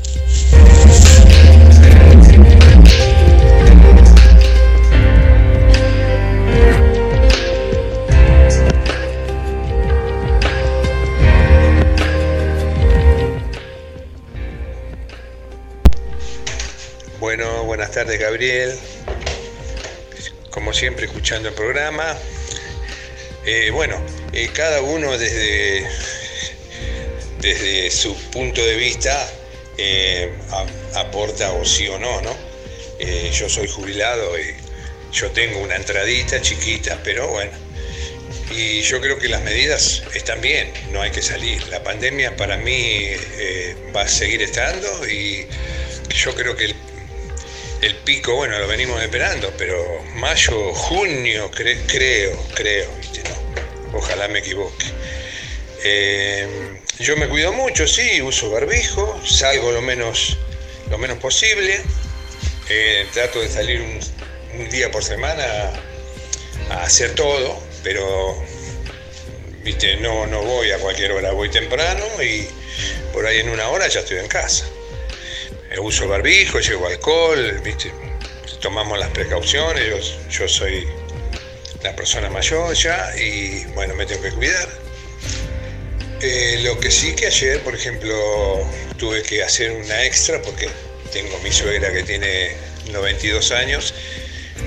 Bueno, buenas tardes Gabriel. Como siempre escuchando el programa. Eh, bueno, eh, cada uno desde, desde su punto de vista eh, aporta o sí o no, ¿no? Yo soy jubilado y yo tengo una entradita chiquita, pero bueno. Y yo creo que las medidas están bien, no hay que salir. La pandemia para mí va a seguir estando y yo creo que el, el pico, bueno, lo venimos esperando, pero mayo, junio, cre- creo, creo, ¿viste? No, ojalá me equivoque. Eh, yo me cuido mucho, sí, uso barbijo, salgo lo menos, lo menos posible, eh, trato de salir un, día por semana a hacer todo, pero viste, no, no voy a cualquier hora, voy temprano y por ahí en una hora ya estoy en casa. Uso barbijo, llevo alcohol, viste, tomamos las precauciones, yo, soy la persona mayor ya y bueno, me tengo que cuidar. Eh, lo que sí que ayer, por ejemplo, tuve que hacer una extra porque tengo mi suegra que tiene 92 años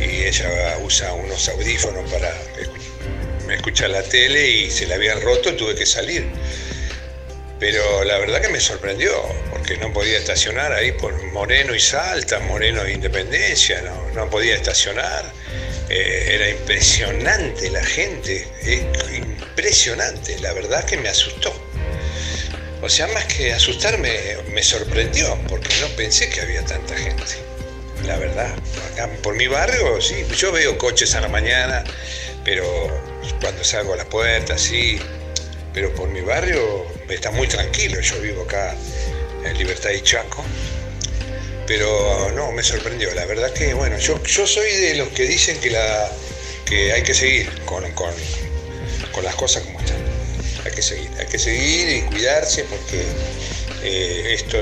y ella usa unos audífonos para escu- escuchar la tele y se la habían roto, tuve que salir. Pero la verdad que me sorprendió, porque no podía estacionar ahí por Moreno y Salta, Moreno e Independencia, no, no podía estacionar. Eh, era impresionante la gente, impresionante, la verdad que me asustó. O sea, más que asustarme, me sorprendió, porque no pensé que había tanta gente. La verdad, acá por mi barrio, sí, yo veo coches a la mañana, pero cuando salgo a la puerta, sí, pero por mi barrio está muy tranquilo, yo vivo acá en Libertad y Chaco, pero no, me sorprendió, la verdad que, bueno, yo, yo soy de los que dicen que, la, que hay que seguir con, con, con las cosas como están, hay que seguir, hay que seguir y cuidarse porque eh, esto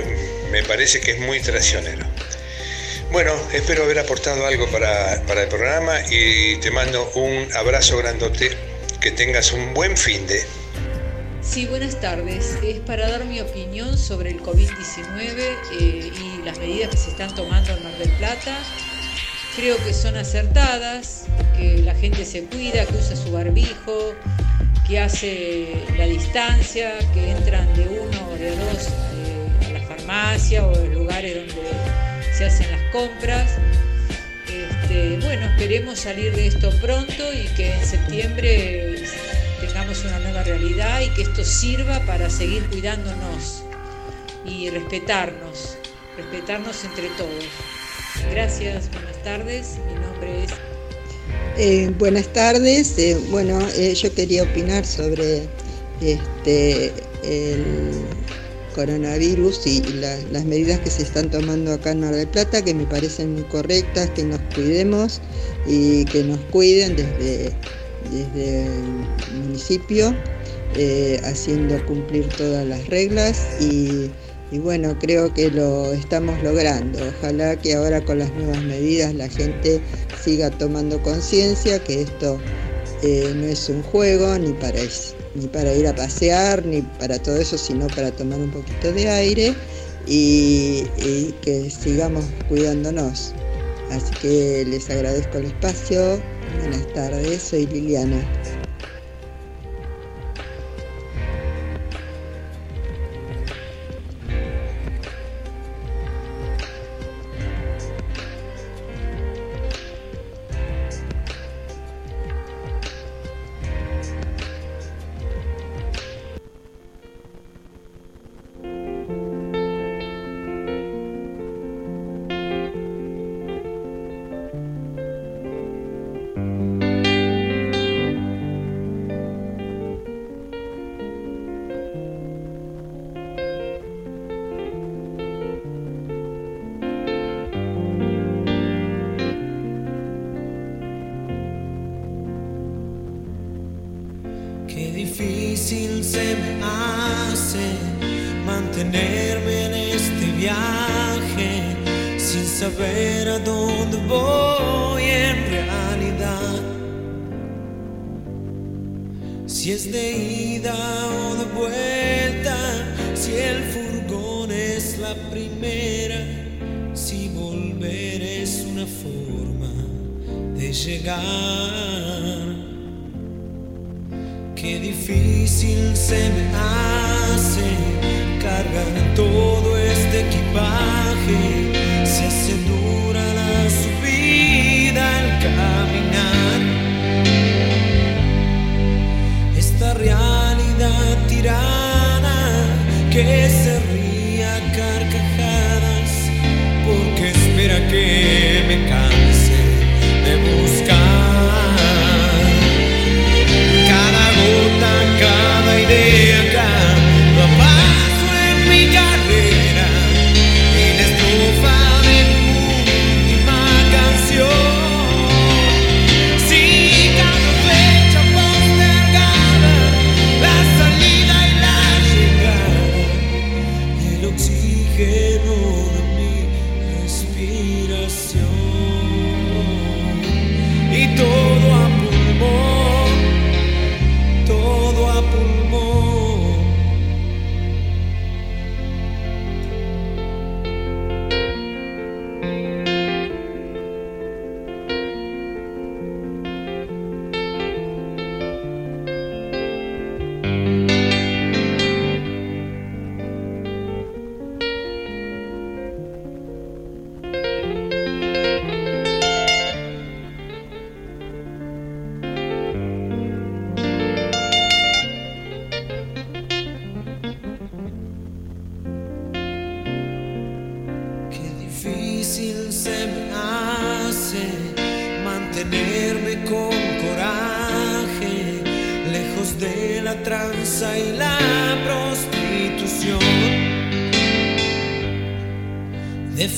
me parece que es muy traicionero. Bueno, espero haber aportado algo para, para el programa y te mando un abrazo grandote, que tengas un buen fin de... Sí, buenas tardes. Es para dar mi opinión sobre el COVID-19 eh, y las medidas que se están tomando en Mar del Plata. Creo que son acertadas, que la gente se cuida, que usa su barbijo, que hace la distancia, que entran de uno o de dos eh, a la farmacia o los lugares donde se hacen las compras. Este, bueno, esperemos salir de esto pronto y que en septiembre una nueva realidad y que esto sirva para seguir cuidándonos y respetarnos, respetarnos entre todos. Gracias, buenas tardes. Mi nombre es Eh, buenas tardes. Eh, bueno, eh, yo quería opinar sobre este el coronavirus y la- las medidas que se están tomando acá en Mar del Plata, que me parecen muy correctas, que nos cuidemos y que nos cuiden desde, desde el municipio, eh, haciendo cumplir todas las reglas y, bueno, creo que lo estamos logrando. Ojalá que ahora con las nuevas medidas la gente siga tomando conciencia que esto eh, no es un juego ni para, ni para ir a pasear, ni para todo eso, sino para tomar un poquito de aire y que sigamos cuidándonos. Así que les agradezco el espacio. Buenas tardes, soy Liliana.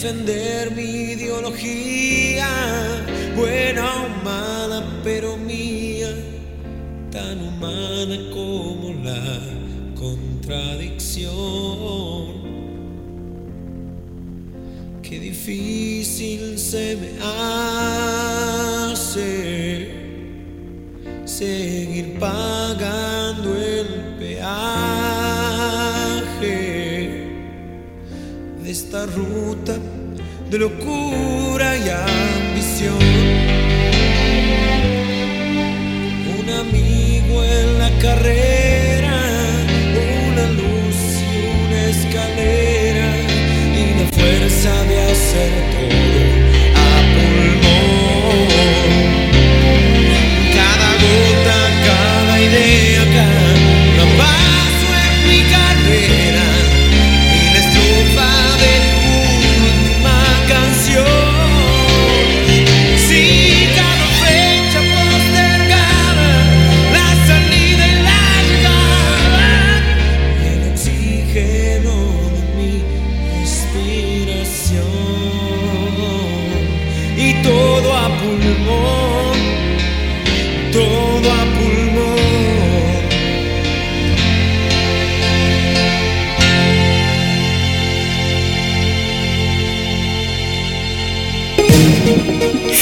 defender mi ideología, buena o mala, pero mía, tan humana como la contradicción. Qué difícil se me le coup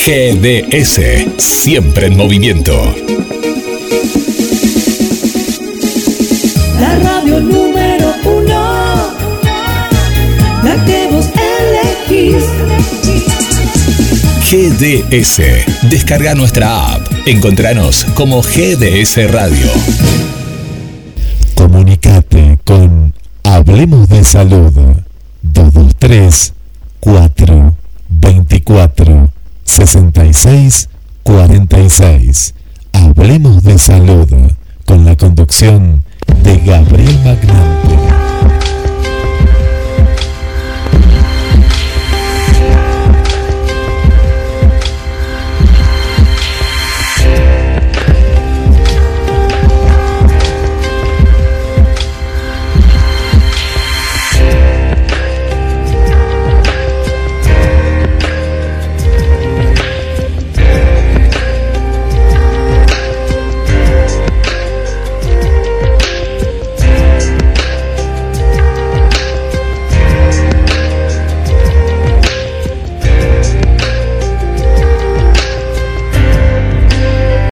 GDS, siempre en movimiento. La radio número uno, la que vos elegís. GDS, descarga nuestra app. Encontranos como GDS Radio. Comunicate con Hablemos de Salud 223 424 6646. Hablemos de salud con la conducción de Gabriel Magnante.